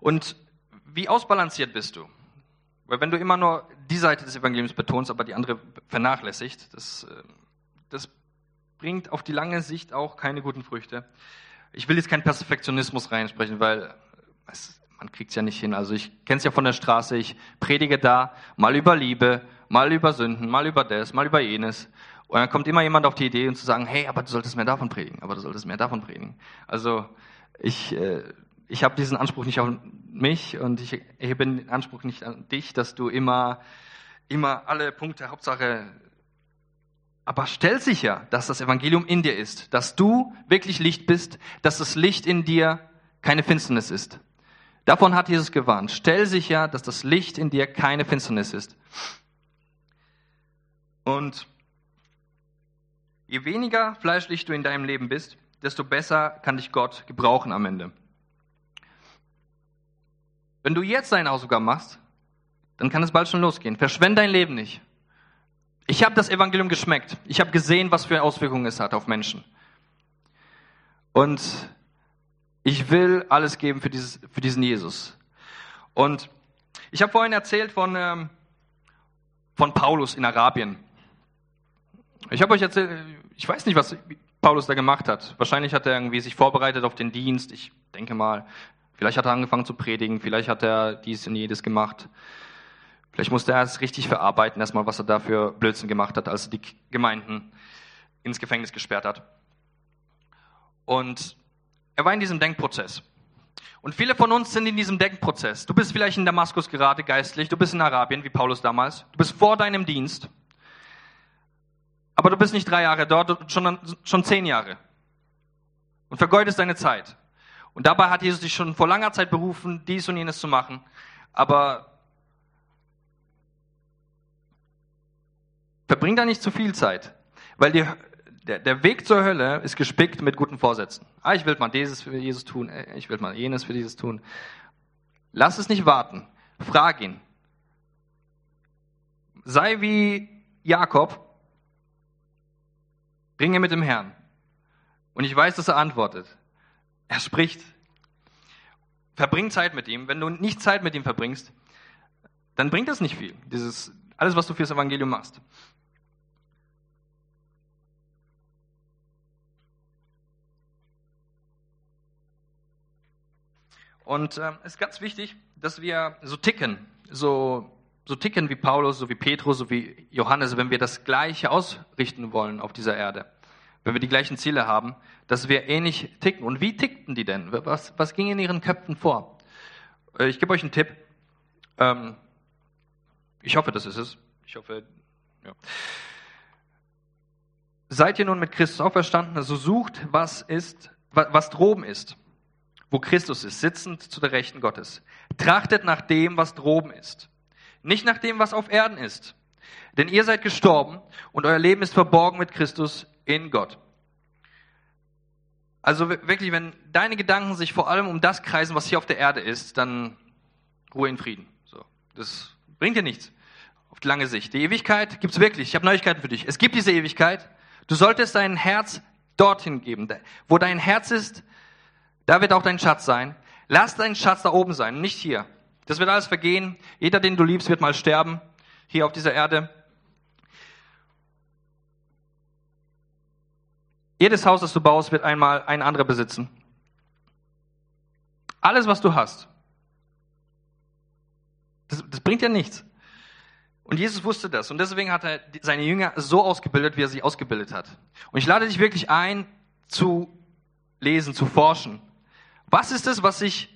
Und wie ausbalanciert bist du? Weil wenn du immer nur die Seite des Evangeliums betonst, aber die andere vernachlässigt, das, äh, das bringt auf die lange Sicht auch keine guten Früchte. Ich will jetzt keinen Perfektionismus reinsprechen, weil es, man kriegt es ja nicht hin. Also ich kenne es ja von der Straße, ich predige da mal über Liebe, mal über Sünden, mal über das, mal über jenes. Und dann kommt immer jemand auf die Idee, und zu sagen, hey, aber du solltest mehr davon predigen, aber du solltest mehr davon predigen. Also ich, äh, ich habe diesen Anspruch nicht auf mich und ich erhebe den Anspruch nicht an dich, dass du immer, immer alle Punkte, Hauptsache, aber stell sicher, dass das Evangelium in dir ist, dass du wirklich Licht bist, dass das Licht in dir keine Finsternis ist. Davon hat Jesus gewarnt. Stell sicher, dass das Licht in dir keine Finsternis ist. Und je weniger fleischlich du in deinem Leben bist, desto besser kann dich Gott gebrauchen am Ende. Wenn du jetzt deine Hausaufgaben machst, dann kann es bald schon losgehen. Verschwende dein Leben nicht. Ich habe das Evangelium geschmeckt. Ich habe gesehen, was für Auswirkungen es hat auf Menschen. Und ich will alles geben für, dieses, für diesen Jesus. Und ich habe vorhin erzählt von, ähm, von Paulus in Arabien. Ich habe euch erzählt, ich weiß nicht, was Paulus da gemacht hat. Wahrscheinlich hat er irgendwie sich vorbereitet auf den Dienst. Ich denke mal, Vielleicht hat er angefangen zu predigen, vielleicht hat er dies und jedes gemacht. Vielleicht musste er es richtig verarbeiten, erstmal, was er da für Blödsinn gemacht hat, als er die Gemeinden ins Gefängnis gesperrt hat. Und er war in diesem Denkprozess. Und viele von uns sind in diesem Denkprozess. Du bist vielleicht in Damaskus gerade geistlich, du bist in Arabien, wie Paulus damals. Du bist vor deinem Dienst. Aber du bist nicht drei Jahre dort, schon, schon zehn Jahre. Und vergeudest deine Zeit. Und dabei hat Jesus dich schon vor langer Zeit berufen, dies und jenes zu machen. Aber verbring da nicht zu viel Zeit, weil die, der, der Weg zur Hölle ist gespickt mit guten Vorsätzen. Ah, ich will mal dieses für Jesus tun, äh, ich will mal jenes für dieses tun. Lass es nicht warten. Frag ihn. Sei wie Jakob, ringe mit dem Herrn. Und ich weiß, dass er antwortet. Er spricht. Verbring Zeit mit ihm. Wenn du nicht Zeit mit ihm verbringst, dann bringt das nicht viel. Dieses, alles, was du fürs Evangelium machst. Und äh, es ist ganz wichtig, dass wir so ticken, so, so ticken wie Paulus, so wie Petrus, so wie Johannes, wenn wir das Gleiche ausrichten wollen auf dieser Erde wenn wir die gleichen Ziele haben, dass wir ähnlich ticken. Und wie tickten die denn? Was, was ging in ihren Köpfen vor? Äh, ich gebe euch einen Tipp. Ähm, ich hoffe, das ist es. Ich hoffe, ja. Seid ihr nun mit Christus auferstanden, so also sucht, was ist, was droben ist, wo Christus ist, sitzend zu der Rechten Gottes. Trachtet nach dem, was droben ist, nicht nach dem, was auf Erden ist. Denn ihr seid gestorben und euer Leben ist verborgen mit Christus in Gott. Also wirklich, wenn deine Gedanken sich vor allem um das kreisen, was hier auf der Erde ist, dann Ruhe in Frieden. So, das bringt dir nichts auf die lange Sicht. Die Ewigkeit gibt's wirklich. Ich habe Neuigkeiten für dich. Es gibt diese Ewigkeit. Du solltest dein Herz dorthin geben. Wo dein Herz ist, Da wird auch dein Schatz sein. Lass deinen Schatz da oben sein, nicht hier. Das wird alles vergehen. Jeder, den du liebst, wird mal sterben, hier auf dieser Erde. Jedes Haus, das du baust, wird einmal ein anderer besitzen. Alles, was du hast. Das, das bringt ja nichts. Und Jesus wusste das. Und deswegen hat er seine Jünger so ausgebildet, wie er sie ausgebildet hat. Und ich lade dich wirklich ein, zu lesen, zu forschen. Was ist es, was ich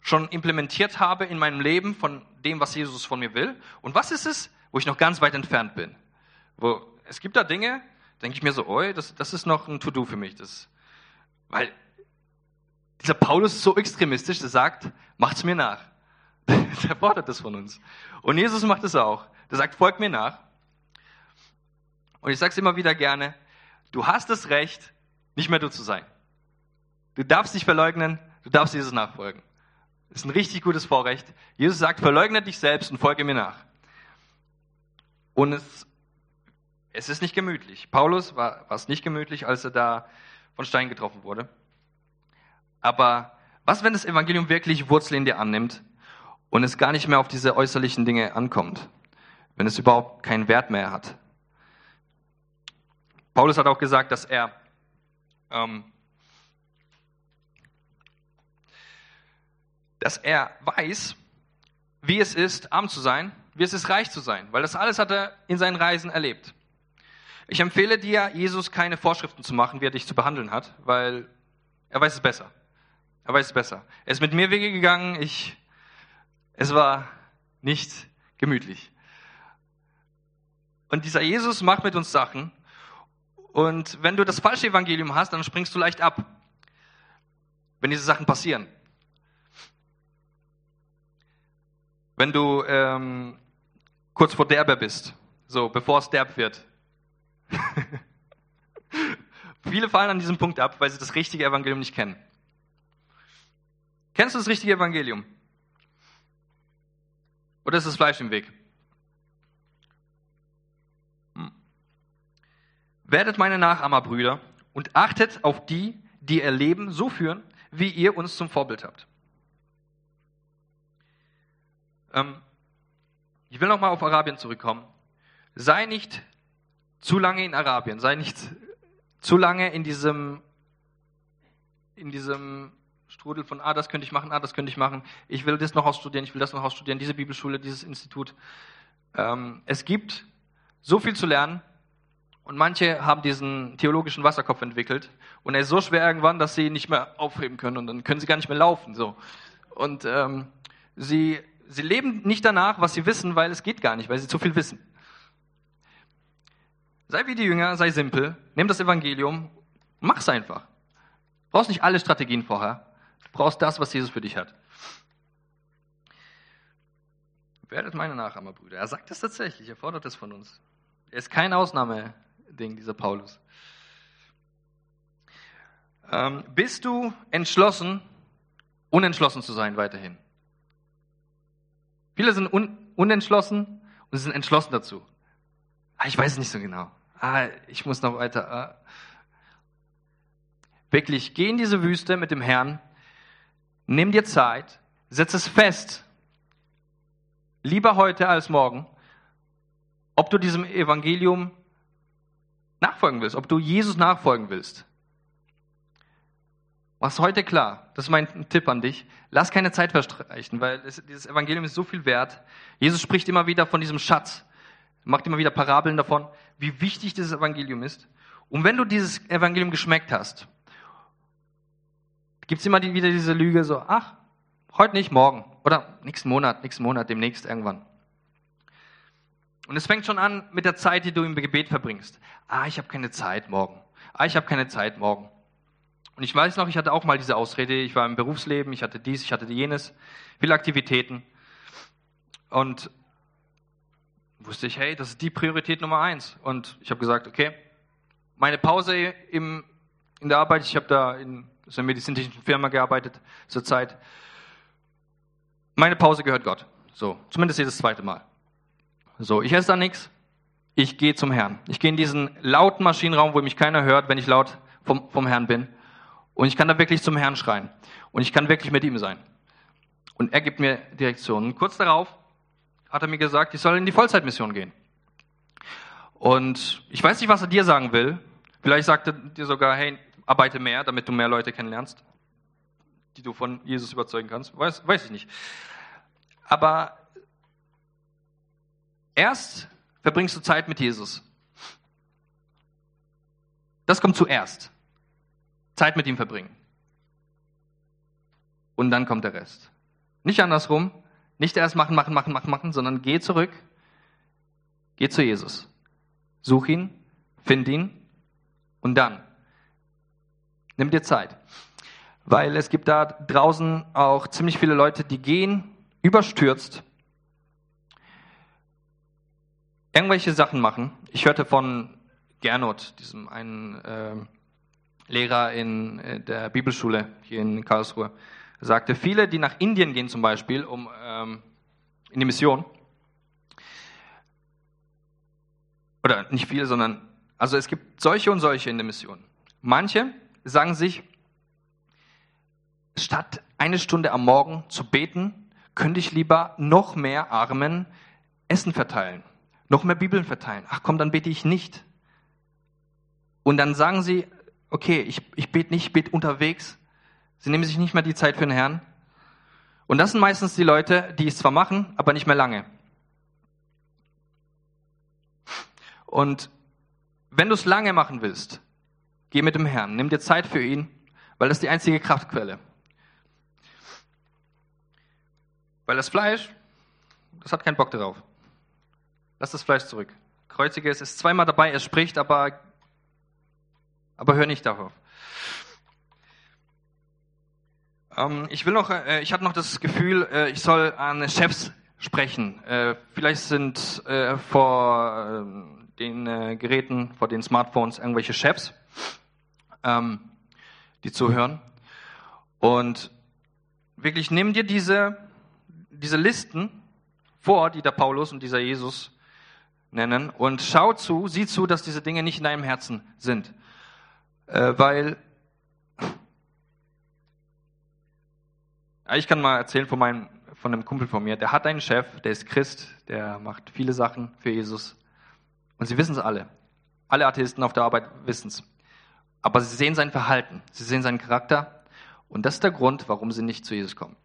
schon implementiert habe in meinem Leben von dem, was Jesus von mir will? Und was ist es, wo ich noch ganz weit entfernt bin? Wo, es gibt da Dinge, denke ich mir so, oi, das, das ist noch ein To-Do für mich. Das, weil dieser Paulus ist so extremistisch, der sagt, macht's mir nach. *laughs* Der fordert das von uns. Und Jesus macht es auch. Der sagt, folgt mir nach. Und ich sage es immer wieder gerne, du hast das Recht, nicht mehr du zu sein. Du darfst dich verleugnen, du darfst Jesus nachfolgen. Das ist ein richtig gutes Vorrecht. Jesus sagt, verleugne dich selbst und folge mir nach. Und es, es ist nicht gemütlich. Paulus war, war es nicht gemütlich, als er da von Stein getroffen wurde. Aber was, wenn das Evangelium wirklich Wurzel in dir annimmt und es gar nicht mehr auf diese äußerlichen Dinge ankommt? Wenn es überhaupt keinen Wert mehr hat? Paulus hat auch gesagt, dass er ähm, dass er weiß, wie es ist, arm zu sein, wie es ist, reich zu sein, weil das alles hat er in seinen Reisen erlebt. Ich empfehle dir, Jesus keine Vorschriften zu machen, wie er dich zu behandeln hat, weil er weiß es besser. Er weiß es besser. Er ist mit mir Wege gegangen, ich, es war nicht gemütlich. Und dieser Jesus macht mit uns Sachen. Und wenn du das falsche Evangelium hast, dann springst du leicht ab, wenn diese Sachen passieren. Wenn du ähm, kurz vor Derbe bist, so bevor es derb wird. *laughs* Viele fallen an diesem Punkt ab, weil sie das richtige Evangelium nicht kennen. Kennst du das richtige Evangelium? Oder ist das Fleisch im Weg? Hm. Werdet meine Nachahmer, Brüder, und achtet auf die, die ihr Leben so führen, wie ihr uns zum Vorbild habt. Ähm, ich will nochmal auf Arabien zurückkommen. Sei nicht zu lange in Arabien, sei nicht zu lange in diesem, in diesem Strudel von, ah, das könnte ich machen, ah, das könnte ich machen, ich will das noch ausstudieren, ich will das noch ausstudieren, diese Bibelschule, dieses Institut. Ähm, es gibt so viel zu lernen und manche haben diesen theologischen Wasserkopf entwickelt und er ist so schwer irgendwann, dass sie ihn nicht mehr aufheben können und dann können sie gar nicht mehr laufen. So. Und ähm, sie sie leben nicht danach, was sie wissen, weil es geht gar nicht, weil sie zu viel wissen. Sei wie die Jünger, sei simpel, nimm das Evangelium, mach's einfach. Du brauchst nicht alle Strategien vorher. Du brauchst das, was Jesus für dich hat. Werdet meine Nachahmer, Brüder. Er sagt es tatsächlich, er fordert es von uns. Er ist kein Ausnahmeding, dieser Paulus. Ähm, bist du entschlossen, unentschlossen zu sein weiterhin? Viele sind un unentschlossen und sind entschlossen dazu. Ah, ich weiß nicht so genau. Ah, ich muss noch weiter. Ah. Wirklich, geh in diese Wüste mit dem Herrn, nimm dir Zeit, setz es fest, lieber heute als morgen, ob du diesem Evangelium nachfolgen willst, ob du Jesus nachfolgen willst. Mach's heute klar. Das ist mein Tipp an dich. Lass keine Zeit verstreichen, weil es, dieses Evangelium ist so viel wert. Jesus spricht immer wieder von diesem Schatz, macht immer wieder Parabeln davon, wie wichtig dieses Evangelium ist. Und wenn du dieses Evangelium geschmeckt hast, gibt's immer die, wieder diese Lüge so, ach, heute nicht, morgen. Oder nächsten Monat, nächsten Monat, demnächst irgendwann. Und es fängt schon an mit der Zeit, die du im Gebet verbringst. Ah, ich habe keine Zeit morgen. Ah, ich habe keine Zeit morgen. Und ich weiß noch, ich hatte auch mal diese Ausrede, ich war im Berufsleben, ich hatte dies, ich hatte jenes, viele Aktivitäten. Und wusste ich, hey, das ist die Priorität Nummer eins. Und ich habe gesagt, okay, meine Pause im, in der Arbeit, ich habe da in so einer medizinischen Firma gearbeitet zur Zeit. Meine Pause gehört Gott. So, zumindest jedes zweite Mal. So, ich esse da nichts. Ich gehe zum Herrn. Ich gehe in diesen lauten Maschinenraum, wo mich keiner hört, wenn ich laut vom, vom Herrn bin Und ich kann da wirklich zum Herrn schreien. Und ich kann wirklich mit ihm sein. Und er gibt mir Direktionen. Kurz darauf hat er mir gesagt, ich soll in die Vollzeitmission gehen. Und ich weiß nicht, was er dir sagen will. Vielleicht sagt er dir sogar, hey, arbeite mehr, damit du mehr Leute kennenlernst, die du von Jesus überzeugen kannst. Weiß, weiß ich nicht. Aber erst verbringst du Zeit mit Jesus. Das kommt zuerst. Zeit mit ihm verbringen. Und dann kommt der Rest. Nicht andersrum. Nicht erst machen, machen, machen, machen, machen, sondern geh zurück. Geh zu Jesus. Such ihn, find ihn und dann nimm dir Zeit. Weil es gibt da draußen auch ziemlich viele Leute, die gehen überstürzt, irgendwelche Sachen machen. Ich hörte von Gernot, diesem einen äh, Lehrer in äh, der Bibelschule hier in Karlsruhe, sagte, viele, die nach Indien gehen zum Beispiel, um ähm, in die Mission, oder nicht viele, sondern, also es gibt solche und solche in der Mission. Manche sagen sich, statt eine Stunde am Morgen zu beten, könnte ich lieber noch mehr Armen Essen verteilen, noch mehr Bibeln verteilen. Ach komm, dann bete ich nicht. Und dann sagen sie, okay, ich, ich bete nicht, ich bete unterwegs. Sie nehmen sich nicht mehr die Zeit für den Herrn. Und das sind meistens die Leute, die es zwar machen, aber nicht mehr lange. Und wenn du es lange machen willst, geh mit dem Herrn, nimm dir Zeit für ihn, weil das ist die einzige Kraftquelle. Weil das Fleisch, das hat keinen Bock darauf. Lass das Fleisch zurück. Kreuzige es ist zweimal dabei, es spricht, aber, aber hör nicht darauf. Ähm, ich will noch, äh, ich habe noch das Gefühl, äh, ich soll an Chefs sprechen. Äh, vielleicht sind äh, vor ähm, den äh, Geräten, vor den Smartphones irgendwelche Chefs, ähm, die zuhören. Und wirklich nimm dir diese, diese Listen vor, die der Paulus und dieser Jesus nennen, und schau zu, sieh zu, dass diese Dinge nicht in deinem Herzen sind. Äh, weil ich kann mal erzählen von meinem von einem Kumpel von mir, der hat einen Chef, der ist Christ, der macht viele Sachen für Jesus. Und sie wissen es alle. Alle Atheisten auf der Arbeit wissen es. Aber sie sehen sein Verhalten, sie sehen seinen Charakter. Und das ist der Grund, warum sie nicht zu Jesus kommen.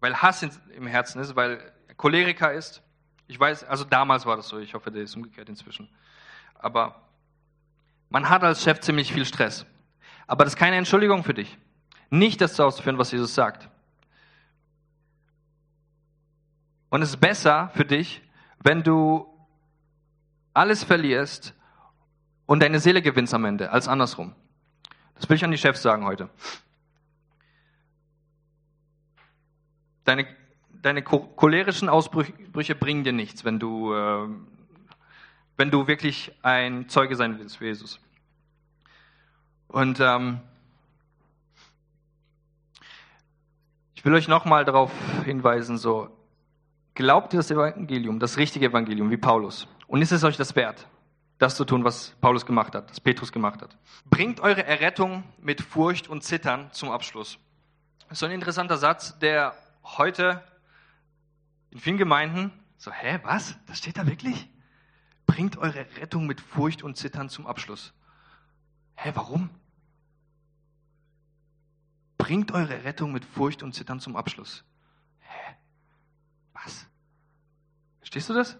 Weil Hass im Herzen ist, weil er Choleriker ist. Ich weiß, also damals war das so, ich hoffe, der ist umgekehrt inzwischen. Aber man hat als Chef ziemlich viel Stress. Aber das ist keine Entschuldigung für dich. Nicht das auszuführen, was Jesus sagt. Und es ist besser für dich, wenn du alles verlierst und deine Seele gewinnst am Ende, als andersrum. Das will ich an die Chefs sagen heute. Deine, deine cholerischen Ausbrüche bringen dir nichts, wenn du, äh, wenn du wirklich ein Zeuge sein willst für Jesus. Und ähm, ich will euch nochmal darauf hinweisen, so Glaubt ihr das Evangelium, das richtige Evangelium, wie Paulus? Und ist es euch das wert, das zu tun, was Paulus gemacht hat, das Petrus gemacht hat? Bringt eure Errettung mit Furcht und Zittern zum Abschluss. Das ist so ein interessanter Satz, der heute in vielen Gemeinden so, hä, was? Das steht da wirklich? Bringt eure Rettung mit Furcht und Zittern zum Abschluss. Hä, warum? Bringt eure Rettung mit Furcht und Zittern zum Abschluss. Was? Verstehst du das?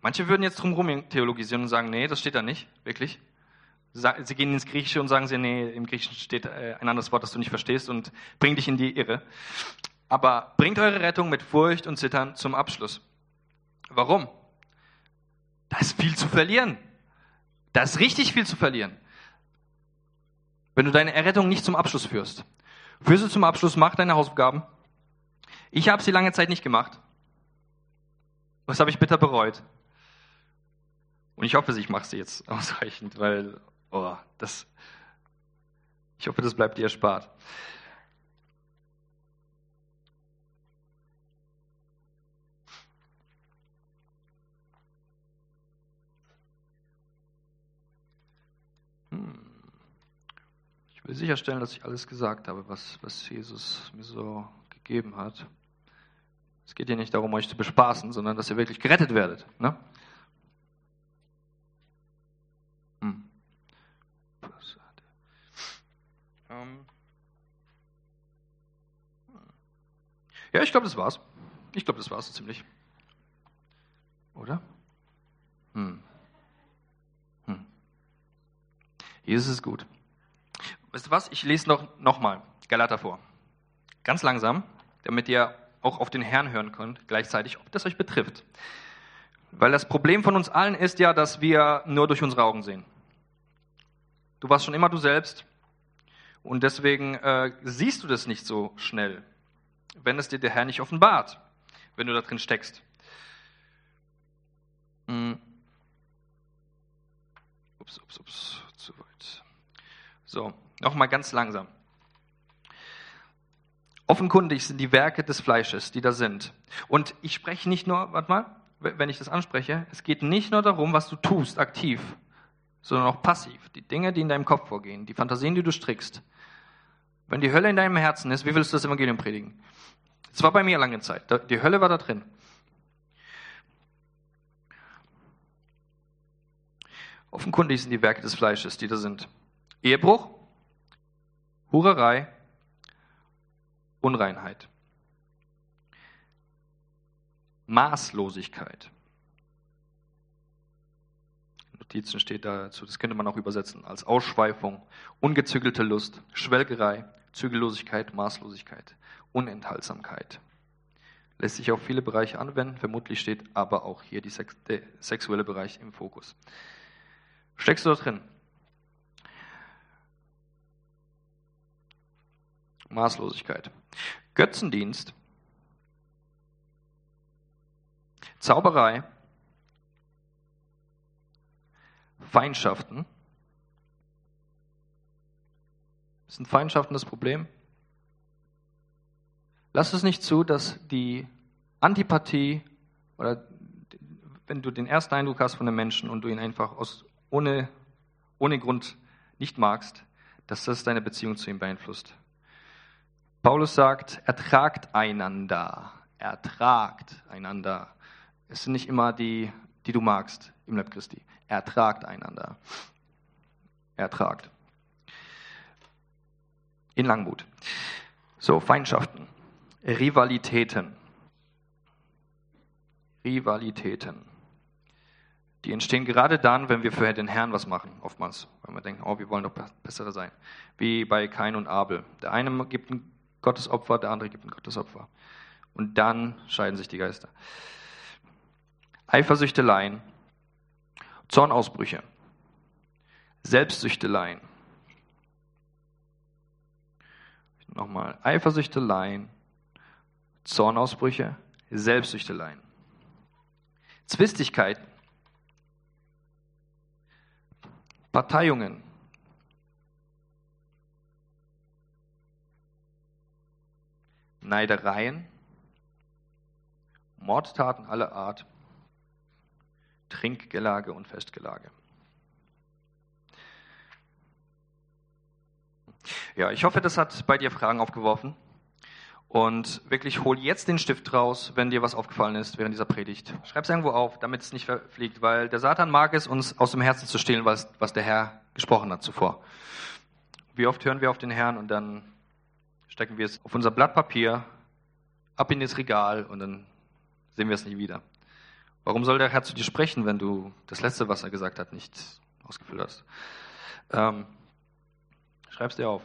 Manche würden jetzt drumherum theologisieren und sagen, nee, das steht da nicht, wirklich. Sie gehen ins Griechische und sagen sie, nee, im Griechischen steht äh, ein anderes Wort, das du nicht verstehst und bringt dich in die Irre. Aber bringt eure Rettung mit Furcht und Zittern zum Abschluss. Warum? Da ist viel zu verlieren. Da ist richtig viel zu verlieren. Wenn du deine Errettung nicht zum Abschluss führst. Führst du zum Abschluss, mach deine Hausaufgaben, ich habe sie lange Zeit nicht gemacht. Das habe ich bitter bereut. Und ich hoffe, ich mache sie jetzt *laughs* ausreichend, weil, oh, das, ich hoffe, das bleibt dir erspart. Will sicherstellen, dass ich alles gesagt habe, was, was Jesus mir so gegeben hat. Es geht hier nicht darum, euch zu bespaßen, sondern dass ihr wirklich gerettet werdet. Ne? Hm. Ähm. Ja, ich glaube, das war's. Ich glaube, das war's ziemlich. Oder? Hm. Hm. Jesus ist gut. Weißt du was? Ich lese noch, noch mal Galater vor. Ganz langsam, damit ihr auch auf den Herrn hören könnt, gleichzeitig, ob das euch betrifft. Weil das Problem von uns allen ist ja, dass wir nur durch unsere Augen sehen. Du warst schon immer du selbst und deswegen äh, siehst du das nicht so schnell, wenn es dir der Herr nicht offenbart, wenn du da drin steckst. Hm. Ups, ups, ups, zu weit. So, nochmal ganz langsam. Offenkundig sind die Werke des Fleisches, die da sind. Und ich spreche nicht nur, warte mal, wenn ich das anspreche, es geht nicht nur darum, was du tust, aktiv, sondern auch passiv. Die Dinge, die in deinem Kopf vorgehen, die Fantasien, die du strickst. Wenn die Hölle in deinem Herzen ist, wie willst du das Evangelium predigen? Es war bei mir lange Zeit. Die Hölle war da drin. Offenkundig sind die Werke des Fleisches, die da sind. Ehebruch, Hurerei, Unreinheit, Maßlosigkeit. Notizen steht dazu, das könnte man auch übersetzen als Ausschweifung, ungezügelte Lust, Schwelgerei, Zügellosigkeit, Maßlosigkeit, Unenthaltsamkeit. Lässt sich auf viele Bereiche anwenden, vermutlich steht aber auch hier Sex, der sexuelle Bereich im Fokus. Steckst du da drin? Maßlosigkeit. Götzendienst, Zauberei, Feindschaften. Sind Feindschaften das Problem? Lass es nicht zu, dass die Antipathie oder wenn du den ersten Eindruck hast von einem Menschen und du ihn einfach aus, ohne, ohne Grund nicht magst, dass das deine Beziehung zu ihm beeinflusst. Paulus sagt, ertragt einander, ertragt einander. Es sind nicht immer die, die du magst im Leib Christi. Ertragt einander. Ertragt. In Langmut. So, Feindschaften. Rivalitäten. Rivalitäten. Die entstehen gerade dann, wenn wir für den Herrn was machen, oftmals. Weil wir denken, oh, wir wollen doch bessere sein. Wie bei Kain und Abel. Der eine gibt ein Gottesopfer, der andere gibt ein Gottesopfer. Und dann scheiden sich die Geister. Eifersüchteleien, Zornausbrüche, Selbstsüchteleien. Nochmal, Eifersüchteleien, Zornausbrüche, Selbstsüchteleien. Zwistigkeiten, Parteiungen, Neidereien, Mordtaten aller Art, Trinkgelage und Festgelage. Ja, ich hoffe, das hat bei dir Fragen aufgeworfen. Und wirklich hol jetzt den Stift raus, wenn dir was aufgefallen ist während dieser Predigt. Schreib es irgendwo auf, damit es nicht verfliegt, weil der Satan mag es, uns aus dem Herzen zu stehlen, was, was der Herr gesprochen hat zuvor. Wie oft hören wir auf den Herrn und dann stecken wir es auf unser Blatt Papier, ab in das Regal und dann sehen wir es nie wieder. Warum soll der Herr zu dir sprechen, wenn du das letzte, was er gesagt hat, nicht ausgefüllt hast? Ähm, Schreib es dir auf.